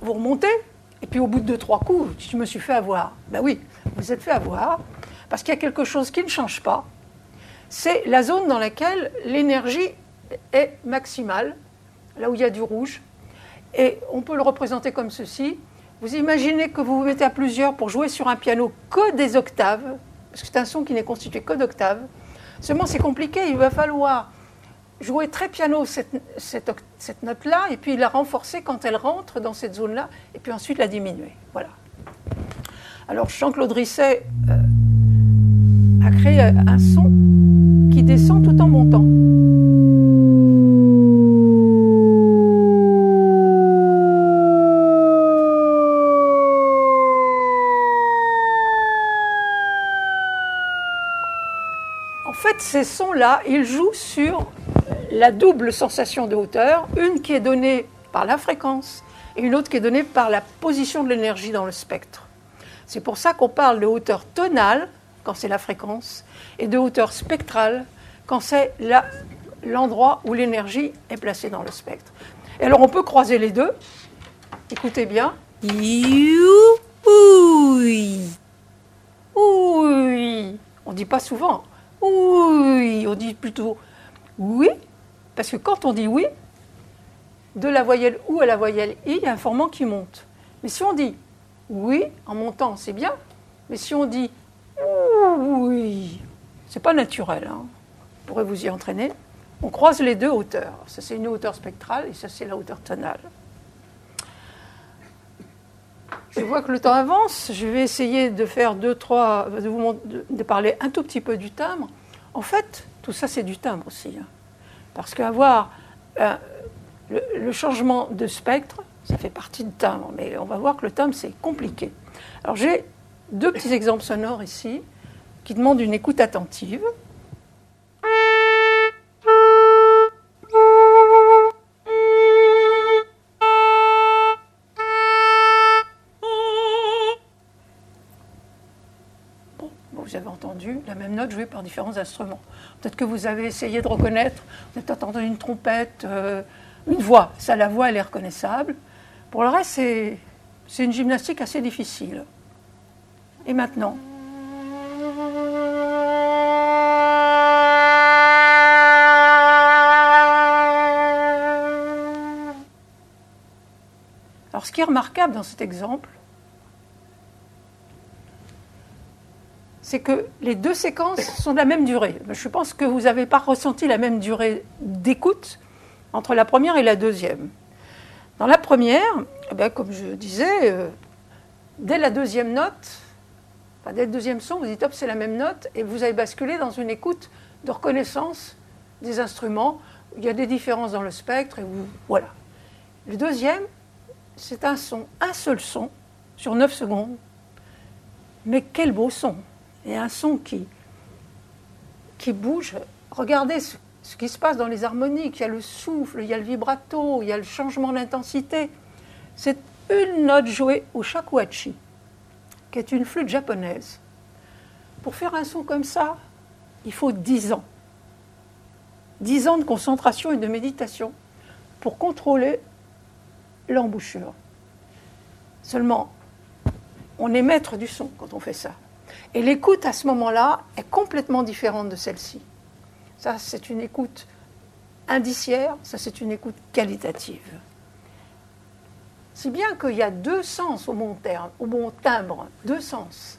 vous remontez, et puis au bout de deux, trois coups, je me suis fait avoir. Ben oui, vous êtes fait avoir, parce qu'il y a quelque chose qui ne change pas. C'est la zone dans laquelle l'énergie est maximale, là où il y a du rouge. Et on peut le représenter comme ceci. Vous imaginez que vous vous mettez à plusieurs pour jouer sur un piano que des octaves, parce que c'est un son qui n'est constitué que d'octaves. Seulement, c'est compliqué, il va falloir jouer très piano cette, note-là, et puis la renforcer quand elle rentre dans cette zone-là, et puis ensuite la diminuer. Voilà. Alors Jean-Claude Risset euh, a créé un son qui descend tout en montant. En fait, ces sons-là, ils jouent sur la double sensation de hauteur, une qui est donnée par la fréquence et une autre qui est donnée par la position de l'énergie dans le spectre. C'est pour ça qu'on parle de hauteur tonale quand c'est la fréquence et de hauteur spectrale quand c'est l'endroit où l'énergie est placée dans le spectre. Et alors on peut croiser les deux. Écoutez bien. Oui. Oui. On ne dit pas souvent. Oui. On dit plutôt oui parce que quand on dit oui, de la voyelle ou à la voyelle i, il y a un formant qui monte. Mais si on dit oui en montant, c'est bien. Mais si on dit oui, c'est pas naturel. Hein. Vous vous y entraîner. On croise les deux hauteurs. Ça, c'est une hauteur spectrale et ça, c'est la hauteur tonale. Je vois que le temps avance. Je vais essayer de faire deux, trois, de, vous, de parler un tout petit peu du timbre. En fait, tout ça, c'est du timbre aussi. Hein. Parce qu'avoir euh, le, changement de spectre, ça fait partie du timbre, mais on va voir que le timbre, c'est compliqué. Alors j'ai deux petits exemples sonores ici qui demandent une écoute attentive. vous avez entendu la même note jouée par différents instruments. Peut-être que vous avez essayé de reconnaître, vous avez entendu une trompette, euh, une voix. Ça, la voix, elle est reconnaissable. Pour le reste, c'est, c'est une gymnastique assez difficile. Et maintenant Alors, ce qui est remarquable dans cet exemple, c'est que les deux séquences sont de la même durée. Je pense que vous n'avez pas ressenti la même durée d'écoute entre la première et la deuxième. Dans la première, eh comme je disais, euh, dès la deuxième note, dès le deuxième son, vous dites hop, c'est la même note, et vous avez basculé dans une écoute de reconnaissance des instruments. Il y a des différences dans le spectre, et vous, voilà. Le deuxième, c'est un son, un seul son, sur 9 secondes. Mais quel beau son et un son qui, qui bouge. Regardez ce, qui se passe dans les harmoniques. Il y a le souffle, il y a le vibrato, il y a le changement d'intensité. C'est une note jouée au shakuhachi, qui est une flûte japonaise. Pour faire un son comme ça, il faut dix ans. Dix ans de concentration et de méditation pour contrôler l'embouchure. Seulement, on est maître du son quand on fait ça. Et l'écoute à ce moment-là est complètement différente de celle-ci. Ça, c'est une écoute indiciaire, ça, c'est une écoute qualitative. Si bien qu'il y a deux sens au bon, terme, au bon timbre, deux sens.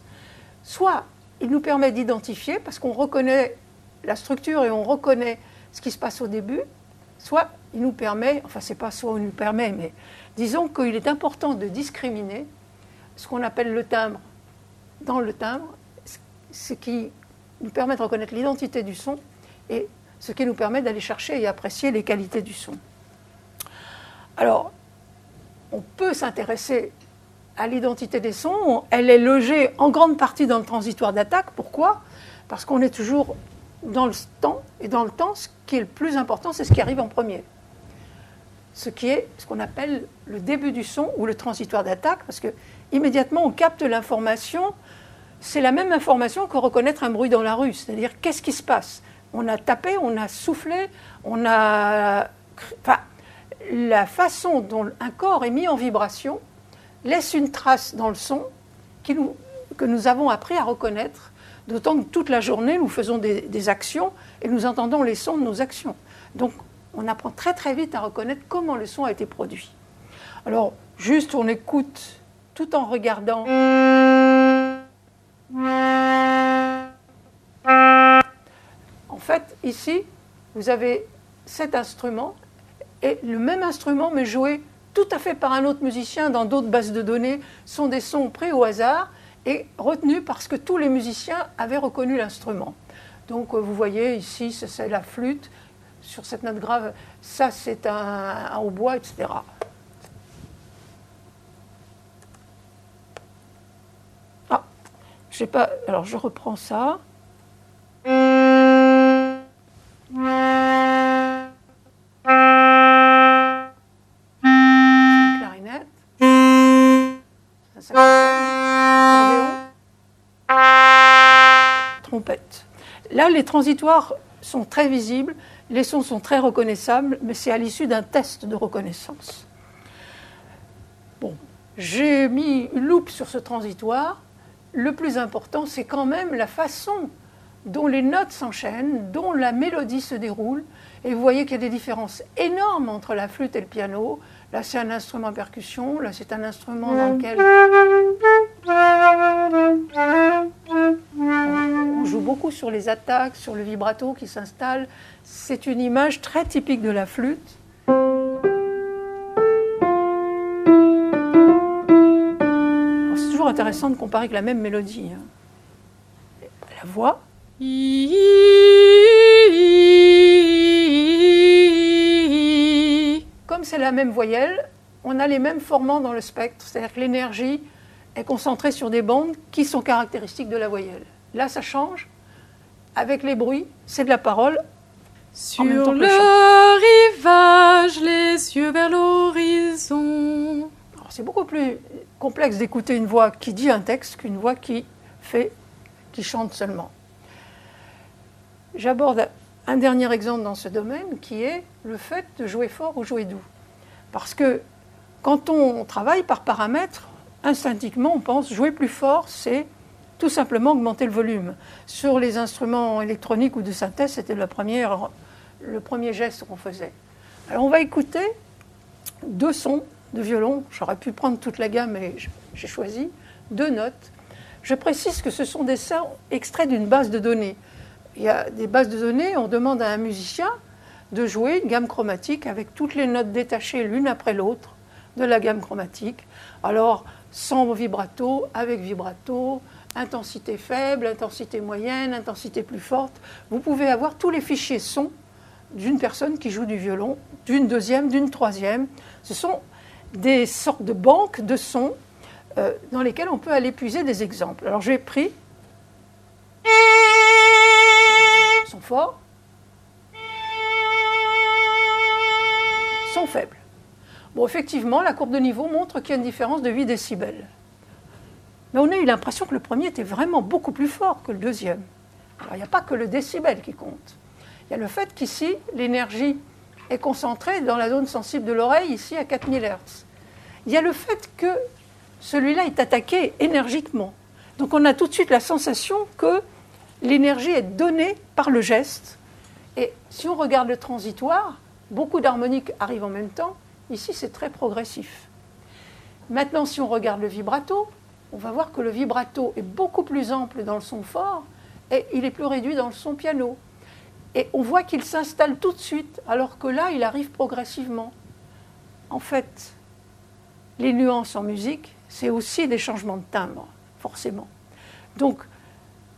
Soit il nous permet d'identifier parce qu'on reconnaît la structure et on reconnaît ce qui se passe au début, soit il nous permet, enfin c'est pas soit il nous permet, mais disons qu'il est important de discriminer ce qu'on appelle le timbre dans le timbre ce qui nous permet de reconnaître l'identité du son et ce qui nous permet d'aller chercher et apprécier les qualités du son. Alors, on peut s'intéresser à l'identité des sons, elle est logée en grande partie dans le transitoire d'attaque. Pourquoi? Parce qu'on est toujours dans le temps, et dans le temps, ce qui est le plus important, c'est ce qui arrive en premier. Ce qui est ce qu'on appelle le début du son ou le transitoire d'attaque, parce que immédiatement on capte l'information. C'est la même information que reconnaître un bruit dans la rue, c'est-à-dire qu'est-ce qui se passe? On a tapé, on a soufflé, on a. Enfin, la façon dont un corps est mis en vibration laisse une trace dans le son que nous avons appris à reconnaître, d'autant que toute la journée, nous faisons des, actions et nous entendons les sons de nos actions. Donc, on apprend très très vite à reconnaître comment le son a été produit. Alors, juste on écoute tout en regardant. En fait, ici, vous avez cet instrument et le même instrument mais joué tout à fait par un autre musicien dans d'autres bases de données sont des sons pris au hasard et retenus parce que tous les musiciens avaient reconnu l'instrument. Donc euh, vous voyez ici, c'est la flûte, sur cette note grave, ça c'est un, hautbois, etc. Ah, je pas, alors je reprends ça. Là, les transitoires sont très visibles, les sons sont très reconnaissables, mais c'est à l'issue d'un test de reconnaissance. Bon, j'ai mis une loupe sur ce transitoire. Le plus important, c'est quand même la façon dont les notes s'enchaînent, dont la mélodie se déroule. Et vous voyez qu'il y a des différences énormes entre la flûte et le piano. Là, c'est un instrument à percussion. Là, c'est un instrument dans lequel on joue beaucoup sur les attaques, sur le vibrato qui s'installe. C'est une image très typique de la flûte. C'est toujours intéressant de comparer avec la même mélodie. Hein. La voix. Comme c'est la même voyelle, on a les mêmes formants dans le spectre, c'est-à-dire que l'énergie est concentrée sur des bandes qui sont caractéristiques de la voyelle. Là, ça change. Avec les bruits, c'est de la parole. Sur le, rivage, les yeux vers l'horizon. C'est beaucoup plus complexe d'écouter une voix qui dit un texte qu'une voix qui fait, qui chante seulement. J'aborde un dernier exemple dans ce domaine qui est le fait de jouer fort ou jouer doux. Parce que quand on travaille par paramètres, instinctivement, on pense jouer plus fort, c'est tout simplement augmenter le volume. Sur les instruments électroniques ou de synthèse, c'était le premier geste qu'on faisait. Alors on va écouter deux sons de violon. J'aurais pu prendre toute la gamme, mais j'ai choisi deux notes. Je précise que ce sont des sons extraits d'une base de données. Il y a des bases de données, on demande à un musicien de jouer une gamme chromatique avec toutes les notes détachées l'une après l'autre de la gamme chromatique. Alors, sans vibrato, avec vibrato, intensité faible, intensité moyenne, intensité plus forte. Vous pouvez avoir tous les fichiers son d'une personne qui joue du violon, d'une deuxième, d'une troisième. Ce sont des sortes de banques de sons euh, dans lesquelles on peut aller puiser des exemples. Alors j'ai pris son fort, son faible. Bon, effectivement, la courbe de niveau montre qu'il y a une différence de 8 décibels. Mais on a eu l'impression que le premier était vraiment beaucoup plus fort que le deuxième. Alors, il n'y a pas que le décibel qui compte. Il y a le fait qu'ici, l'énergie est concentrée dans la zone sensible de l'oreille, ici à 4000 Hz. Il y a le fait que celui-là est attaqué énergiquement. Donc on a tout de suite la sensation que l'énergie est donnée par le geste. Et si on regarde le transitoire, beaucoup d'harmoniques arrivent en même temps. Ici, c'est très progressif. Maintenant, si on regarde le vibrato, on va voir que le vibrato est beaucoup plus ample dans le son fort et il est plus réduit dans le son piano. Et on voit qu'il s'installe tout de suite, alors que là, il arrive progressivement. En fait, les nuances en musique, c'est aussi des changements de timbre, forcément. Donc,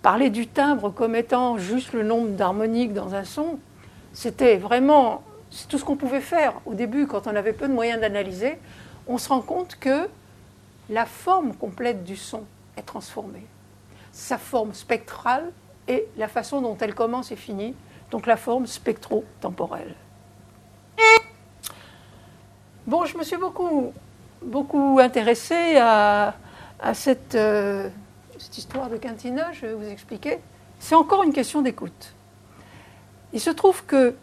parler du timbre comme étant juste le nombre d'harmoniques dans un son, c'était vraiment tout ce qu'on pouvait faire au début quand on avait peu de moyens d'analyser. On se rend compte que la forme complète du son est transformée. Sa forme spectrale et la façon dont elle commence et finit, donc la forme spectro-temporelle. Bon, je me suis beaucoup, intéressée à, cette, euh, cette histoire de Quintina, je vais vous expliquer. C'est encore une question d'écoute. Il se trouve que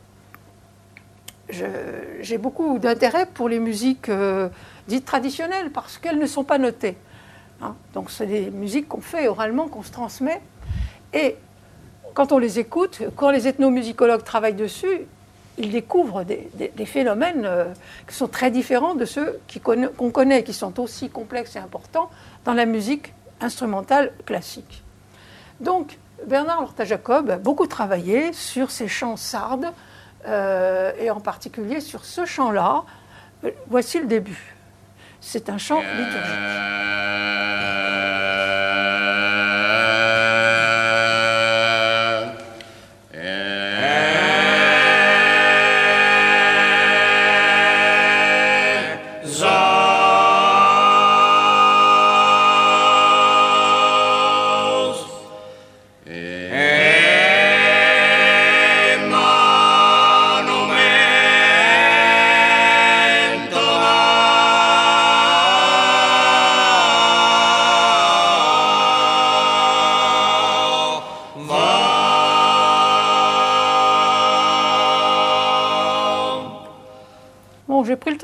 j'ai beaucoup d'intérêt pour les musiques euh, dites traditionnelles parce qu'elles ne sont pas notées. Hein. Donc, c'est des musiques qu'on fait oralement, qu'on se transmet. Et quand on les écoute, quand les ethnomusicologues travaillent dessus, ils découvrent des, phénomènes euh, qui sont très différents de ceux qu'on connaît, qui sont aussi complexes et importants dans la musique instrumentale classique. Donc, Bernard Lorta-Jacob a beaucoup travaillé sur ces chants sardes, euh, et en particulier sur ce chant-là. Voici le début. C'est un chant liturgique.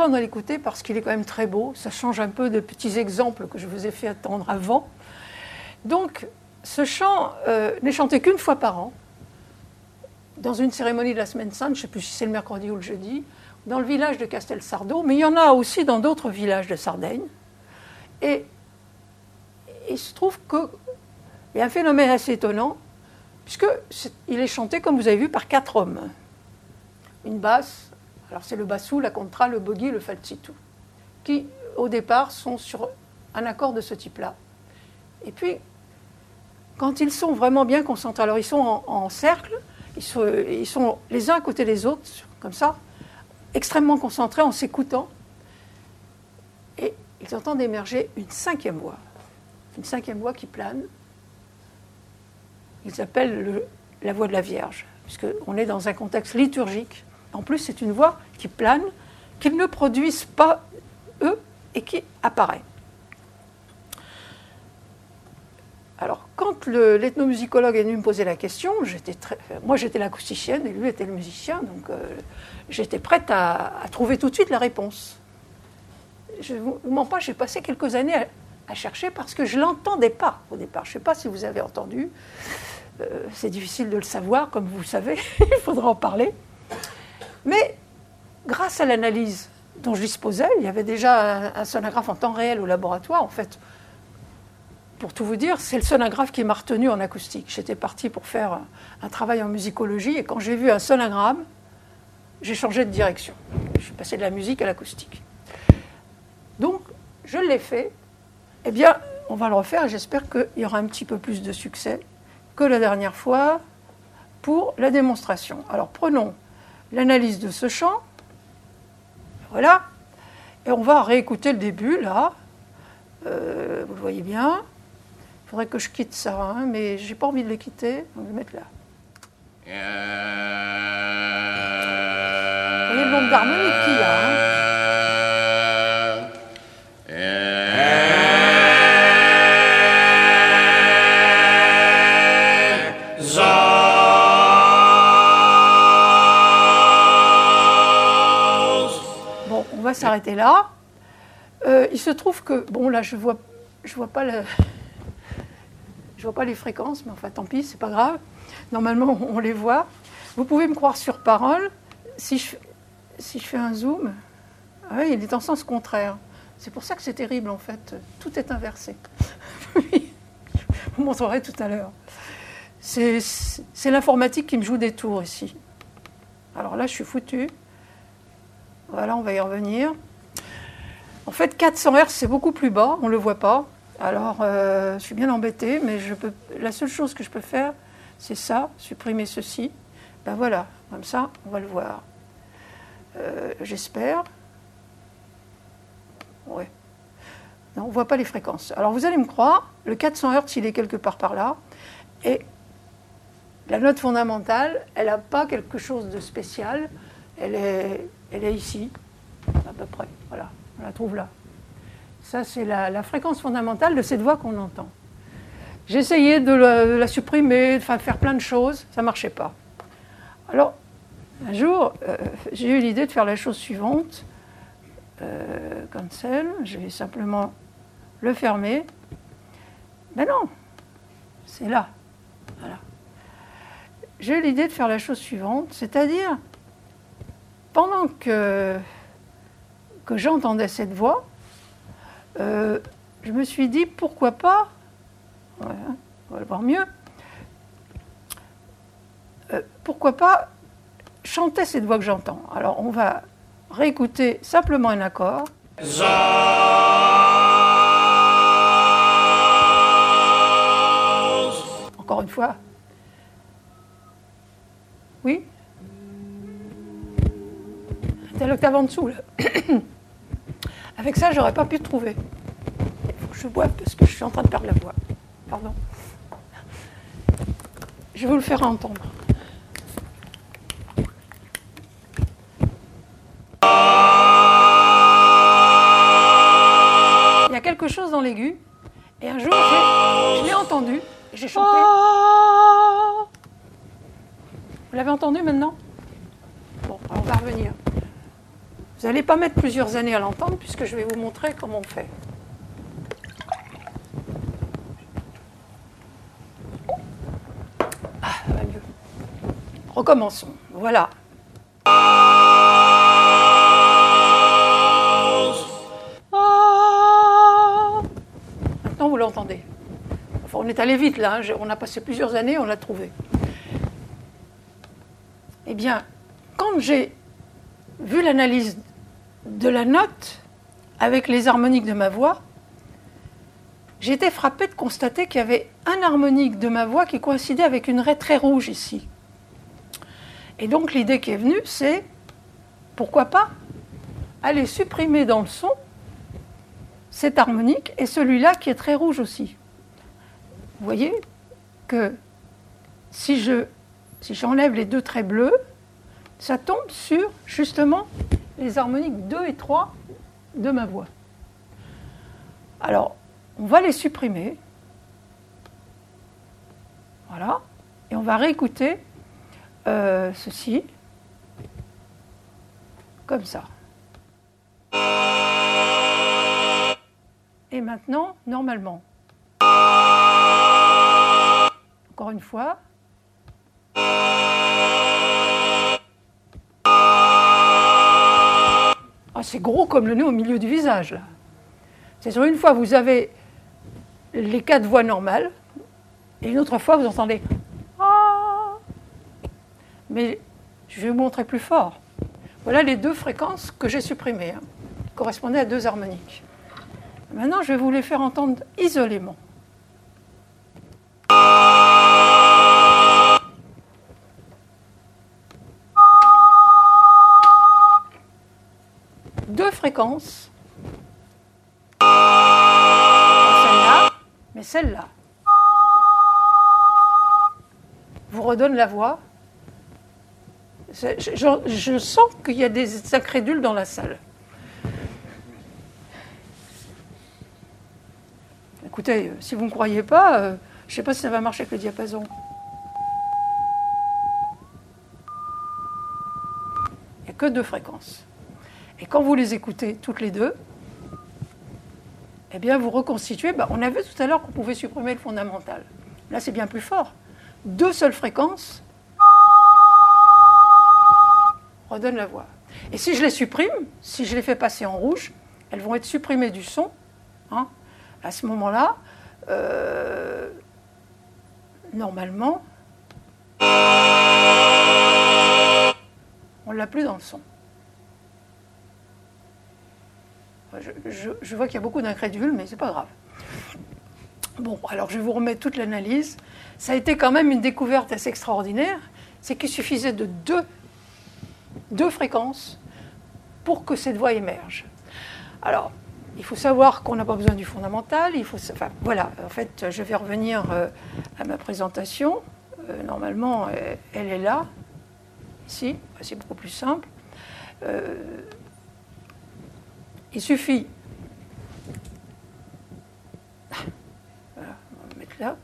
À l'écouter parce qu'il est quand même très beau. Ça change un peu de petits exemples que je vous ai fait attendre avant. Donc, ce chant euh, n'est chanté qu'une fois par an, dans une cérémonie de la Semaine Sainte, je ne sais plus si c'est le mercredi ou le jeudi, dans le village de Castelsardo, mais il y en a aussi dans d'autres villages de Sardaigne. Et il se trouve qu'il y a un phénomène assez étonnant, puisqu'il est chanté, comme vous avez vu, par quatre hommes. Une basse, alors c'est le bassou, la contra, le bogey, le falsetto, qui au départ sont sur un accord de ce type-là. Et puis, quand ils sont vraiment bien concentrés, alors ils sont en, cercle, ils sont, les uns à côté des autres, comme ça, extrêmement concentrés en s'écoutant, et ils entendent émerger une cinquième voix, une cinquième voix qui plane. Ils appellent la voix de la Vierge, puisqu'on est dans un contexte liturgique en plus, c'est une voix qui plane, qu'ils ne produisent pas eux et qui apparaît. Alors, quand l'ethnomusicologue est venu me poser la question, très, moi j'étais l'acousticienne et lui était le musicien, donc euh, j'étais prête à, trouver tout de suite la réponse. Je ne vous mens pas, j'ai passé quelques années à, chercher parce que je ne l'entendais pas au départ. Je ne sais pas si vous avez entendu, euh, c'est difficile de le savoir, comme vous le savez, [laughs] il faudra en parler. Mais grâce à l'analyse dont je disposais, il y avait déjà un, sonographe en temps réel au laboratoire. En fait, pour tout vous dire, c'est le sonographe qui m'a retenu en acoustique. J'étais partie pour faire un, travail en musicologie et quand j'ai vu un sonogramme, j'ai changé de direction. Je suis passée de la musique à l'acoustique. Donc, je l'ai fait. Eh bien, on va le refaire et j'espère qu'il y aura un petit peu plus de succès que la dernière fois pour la démonstration. Alors, prenons l'analyse de ce chant. Voilà. Et on va réécouter le début, là. Euh, vous le voyez bien. Il faudrait que je quitte ça, hein, mais j'ai pas envie de le quitter. On va le mettre là. Vous voyez le nombre d'harmoniques qu'il y a. Hein. S'arrêter là. Euh, il se trouve que, bon, là, je vois, je vois pas vois pas les fréquences, mais enfin, tant pis, c'est pas grave. Normalement, on les voit. Vous pouvez me croire sur parole. Si je, fais un zoom, ah il est en sens contraire. C'est pour ça que c'est terrible, en fait. Tout est inversé. [laughs] vous montrerai tout à l'heure. C'est l'informatique qui me joue des tours ici. Alors là, je suis foutu. Voilà, on va y revenir. En fait, 400 Hz, c'est beaucoup plus bas, on ne le voit pas. Alors, euh, je suis bien embêtée, mais je peux, la seule chose que je peux faire, c'est ça, supprimer ceci. Ben voilà, comme ça, on va le voir. Euh, j'espère. Ouais. on ne voit pas les fréquences. Alors vous allez me croire, le 400 Hz, il est quelque part par là. Et la note fondamentale, elle n'a pas quelque chose de spécial. Elle est, elle est ici, à peu près. Voilà, on la trouve là. Ça, c'est la, fréquence fondamentale de cette voix qu'on entend. J'ai essayé de la, supprimer, de faire plein de choses, ça ne marchait pas. Alors, un jour, euh, j'ai eu l'idée de faire la chose suivante. Euh, cancel, je vais simplement le fermer. Mais non, c'est là. Voilà. J'ai eu l'idée de faire la chose suivante, c'est-à-dire, pendant que, que j'entendais cette voix, euh, je me suis dit, pourquoi pas, on va le voir mieux, euh, pourquoi pas chanter cette voix que j'entends. Alors on va réécouter simplement un accord. Encore une fois. Oui? C'est l'octave en dessous, là. [coughs] Avec ça, j'aurais pas pu trouver. Il faut que je boive parce que je suis en train de perdre la voix. Pardon. Je vais vous le faire entendre. Il y a quelque chose dans l'aigu. Et un jour, je l'ai entendu. J'ai chanté. Vous l'avez entendu maintenant? Bon, on va revenir. Vous n'allez pas mettre plusieurs années à l'entendre puisque je vais vous montrer comment on fait. Ah, va mieux. Recommençons. Voilà. Maintenant, vous l'entendez. Enfin, on est allé vite là. Hein. On a passé plusieurs années, on l'a trouvé. Eh bien, quand j'ai vu l'analyse de la note avec les harmoniques de ma voix, j'étais frappée de constater qu'il y avait un harmonique de ma voix qui coïncidait avec une raie très rouge ici. Et donc l'idée qui est venue, c'est pourquoi pas aller supprimer dans le son cet harmonique et celui-là qui est très rouge aussi. Vous voyez que si je si j'enlève les deux traits bleus, ça tombe sur justement les harmoniques 2 et 3 de ma voix. Alors, on va les supprimer. Voilà. Et on va réécouter euh, ceci comme ça. Et maintenant, normalement. Encore une fois. Ah, c'est gros comme le nez au milieu du visage. C'est sur une fois, vous avez les quatre voix normales, et une autre fois, vous entendez Ah Mais je vais vous montrer plus fort. Voilà les deux fréquences que j'ai supprimées, hein, correspondaient à deux harmoniques. Maintenant, je vais vous les faire entendre isolément. Fréquence. Celle-là, mais celle-là. Vous redonne la voix. Je, sens qu'il y a des incrédules dans la salle. Écoutez, euh, si vous ne croyez pas, euh, je ne sais pas si ça va marcher avec le diapason. Il n'y a que deux fréquences. Et quand vous les écoutez toutes les deux, eh bien, vous reconstituez. Bah, on a vu tout à l'heure qu'on pouvait supprimer le fondamental. Là, c'est bien plus fort. Deux seules fréquences redonnent la voix. Et si je les supprime, si je les fais passer en rouge, elles vont être supprimées du son. Hein. à ce moment-là, euh, normalement, on ne l'a plus dans le son. Je, vois qu'il y a beaucoup d'incrédules, mais c'est pas grave. Bon, alors je vous remettre toute l'analyse. Ça a été quand même une découverte assez extraordinaire. C'est qu'il suffisait de deux, deux fréquences pour que cette voix émerge. Alors, il faut savoir qu'on n'a pas besoin du fondamental. Il faut, enfin, voilà, en fait, je vais revenir euh, à ma présentation. Euh, normalement, euh, elle est là, ici. C'est beaucoup plus simple. Il suffit. Voilà, on va le mettre là.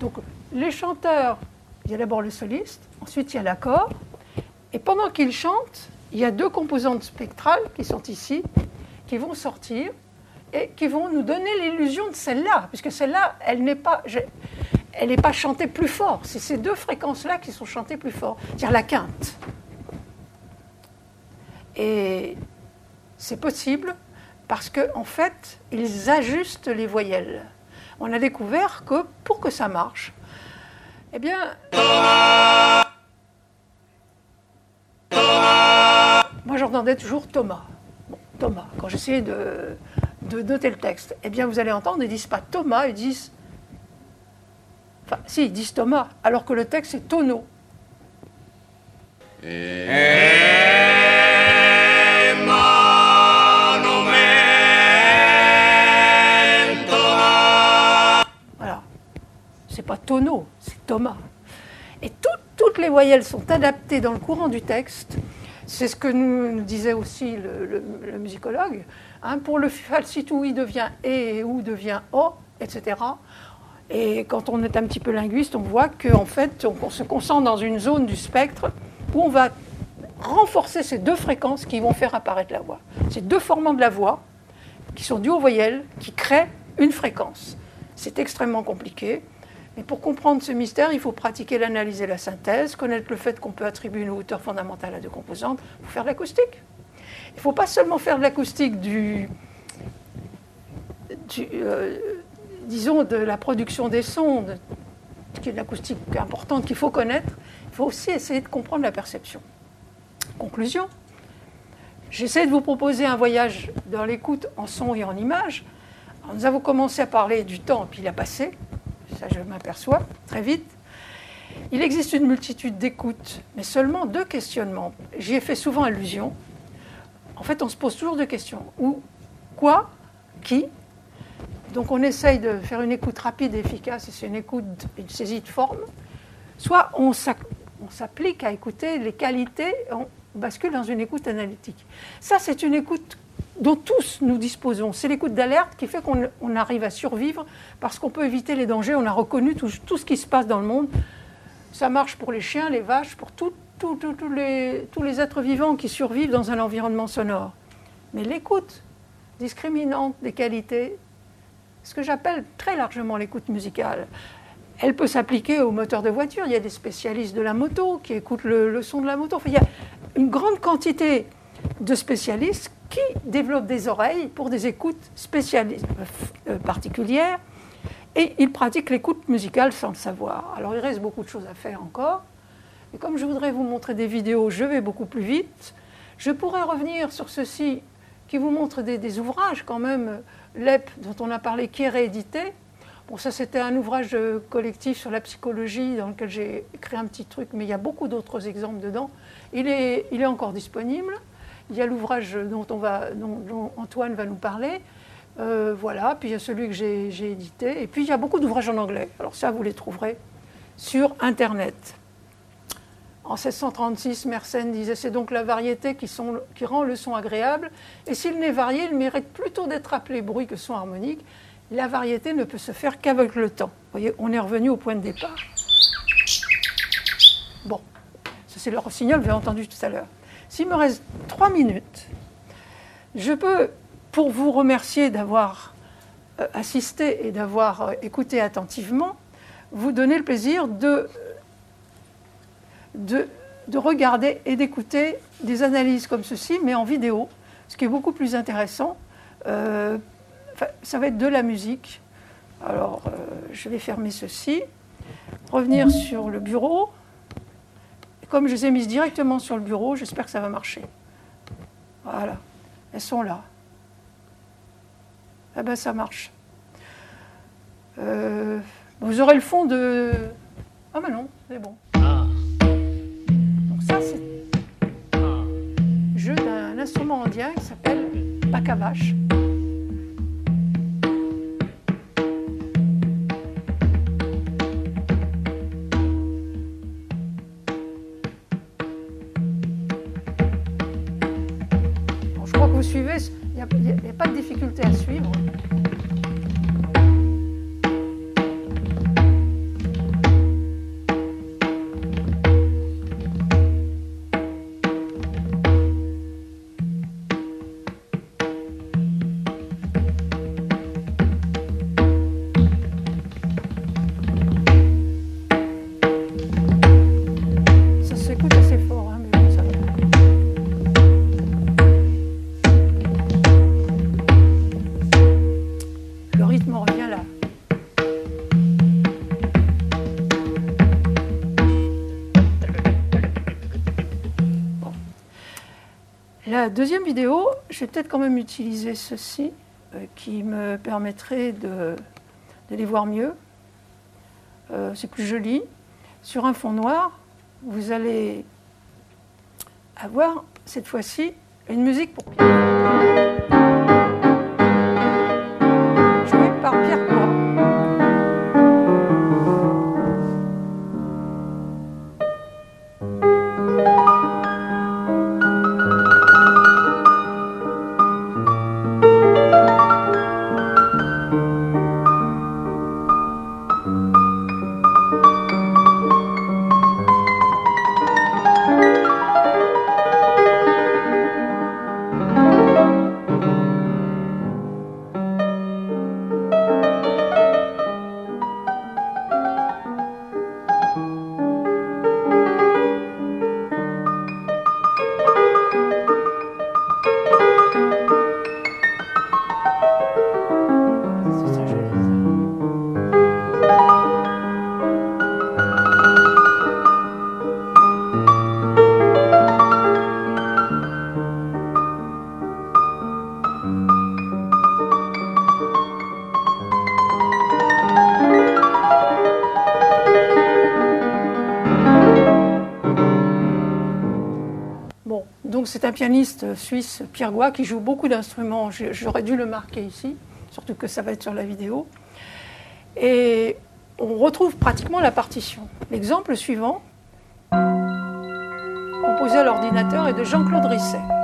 Donc, les chanteurs, il y a d'abord le soliste, ensuite il y a l'accord, et pendant qu'ils chantent, il y a deux composantes spectrales qui sont ici, qui vont sortir et qui vont nous donner l'illusion de celle-là, puisque celle-là, elle n'est pas, elle n'est pas chantée plus fort. C'est ces deux fréquences-là qui sont chantées plus fort, c'est-à-dire la quinte. Et c'est possible parce qu'en en fait, ils ajustent les voyelles. On a découvert que pour que ça marche, eh bien. Moi, j'entendais toujours Thomas. Thomas. Quand j'essayais de, noter le texte, eh bien, vous allez entendre, ils disent pas Thomas, ils disent. Enfin, si, ils disent Thomas, alors que le texte est tonneau. Voilà. Pas tonneau, c'est Thomas. Et toutes les voyelles sont adaptées dans le courant du texte c'est ce que nous, disait aussi le, musicologue. Hein, pour le falsite, où il devient et, où devient o, etc. Et quand on est un petit peu linguiste, on voit qu'en fait, on, se concentre dans une zone du spectre où on va renforcer ces deux fréquences qui vont faire apparaître la voix. Ces deux formants de la voix, qui sont dus aux voyelles, qui créent une fréquence. C'est extrêmement compliqué. Et pour comprendre ce mystère, il faut pratiquer l'analyse et la synthèse, connaître le fait qu'on peut attribuer une hauteur fondamentale à deux composantes faire de l'acoustique. Il ne faut pas seulement faire de l'acoustique du, euh, disons, de la production des sons, qui est de l'acoustique importante qu'il faut connaître, il faut aussi essayer de comprendre la perception. Conclusion, j'essaie de vous proposer un voyage dans l'écoute en son et en image. nous avons commencé à parler du temps, puis il a passé ça je m'aperçois très vite. Il existe une multitude d'écoutes, mais seulement deux questionnements. J'y ai fait souvent allusion. En fait, on se pose toujours deux questions. Où, quoi, qui? Donc on essaye de faire une écoute rapide et efficace, et c'est une écoute, une saisie de forme. Soit on s'applique à écouter les qualités, on bascule dans une écoute analytique. Ça, c'est une écoute dont tous nous disposons. C'est l'écoute d'alerte qui fait qu'on arrive à survivre parce qu'on peut éviter les dangers. On a reconnu tout, ce qui se passe dans le monde. Ça marche pour les chiens, les vaches, pour tous les êtres vivants qui survivent dans un environnement sonore. Mais l'écoute discriminante des qualités, ce que j'appelle très largement l'écoute musicale, elle peut s'appliquer aux moteurs de voiture. Il y a des spécialistes de la moto qui écoutent le, son de la moto. il y a une grande quantité de spécialistes qui développent des oreilles pour des écoutes spécialisées, euh, particulières, et ils pratiquent l'écoute musicale sans le savoir. Alors il reste beaucoup de choses à faire encore, et comme je voudrais vous montrer des vidéos, je vais beaucoup plus vite. Je pourrais revenir sur ceci qui vous montre des, ouvrages quand même, l'EP dont on a parlé, qui est réédité. Bon, ça c'était un ouvrage collectif sur la psychologie dans lequel j'ai écrit un petit truc, mais il y a beaucoup d'autres exemples dedans. Il est, il est encore disponible. Il y a l'ouvrage dont, Antoine va nous parler. Euh, voilà, puis il y a celui que j'ai édité. Et puis il y a beaucoup d'ouvrages en anglais. Alors ça, vous les trouverez sur Internet. En 1636, Mersenne disait c'est donc la variété qui, qui, rend le son agréable. Et s'il n'est varié, il mérite plutôt d'être appelé bruit que son harmonique. La variété ne peut se faire qu'avec le temps. Vous voyez, on est revenu au point de départ. Bon, ça c'est le rossignol, vous avez entendu tout à l'heure. S'il me reste trois minutes, je peux, pour vous remercier d'avoir euh, assisté et d'avoir euh, écouté attentivement, vous donner le plaisir de, de, regarder et d'écouter des analyses comme ceci, mais en vidéo, ce qui est beaucoup plus intéressant. Euh, ça va être de la musique. Alors, je vais fermer ceci, revenir sur le bureau. Comme je les ai mises directement sur le bureau, j'espère que ça va marcher. Voilà, elles sont là. Ah ben ça marche. Euh, vous aurez le fond de... Ah ben non, c'est bon. Donc ça c'est jeu d'un instrument indien qui s'appelle Bakavash. Deuxième vidéo, je vais peut-être quand même utiliser ceci euh, qui me permettrait de, les voir mieux. Euh, C'est plus joli. Sur un fond noir, vous allez avoir cette fois-ci une musique pour piano. Par Pierre c'est un pianiste suisse, Pierre Goua, qui joue beaucoup d'instruments. J'aurais dû le marquer ici, surtout que ça va être sur la vidéo. Et on retrouve pratiquement la partition. L'exemple suivant, composé à l'ordinateur, est de Jean-Claude Risset.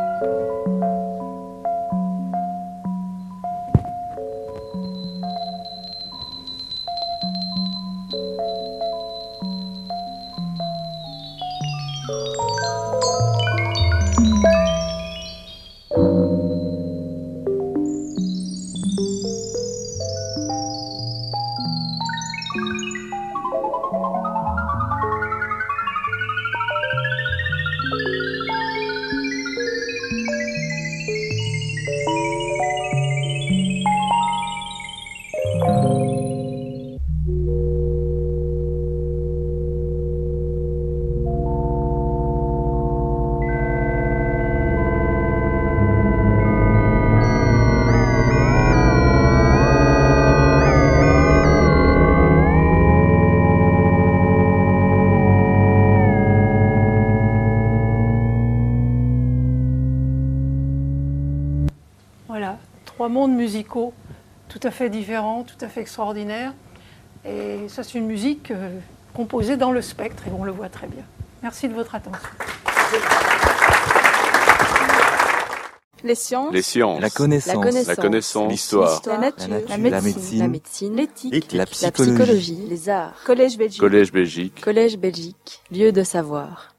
À fait différents, tout à fait extraordinaires. Et ça, c'est une musique euh, composée dans le spectre, et on le voit très bien. Merci de votre attention. Les sciences. Les sciences. La connaissance. La connaissance. L'histoire. La nature. La nature. La La médecine. médecine. La médecine. L'éthique. La La psychologie. psychologie. Les arts. Collège Belgique. Collège Belgique. Collège Belgique. Lieu de savoir.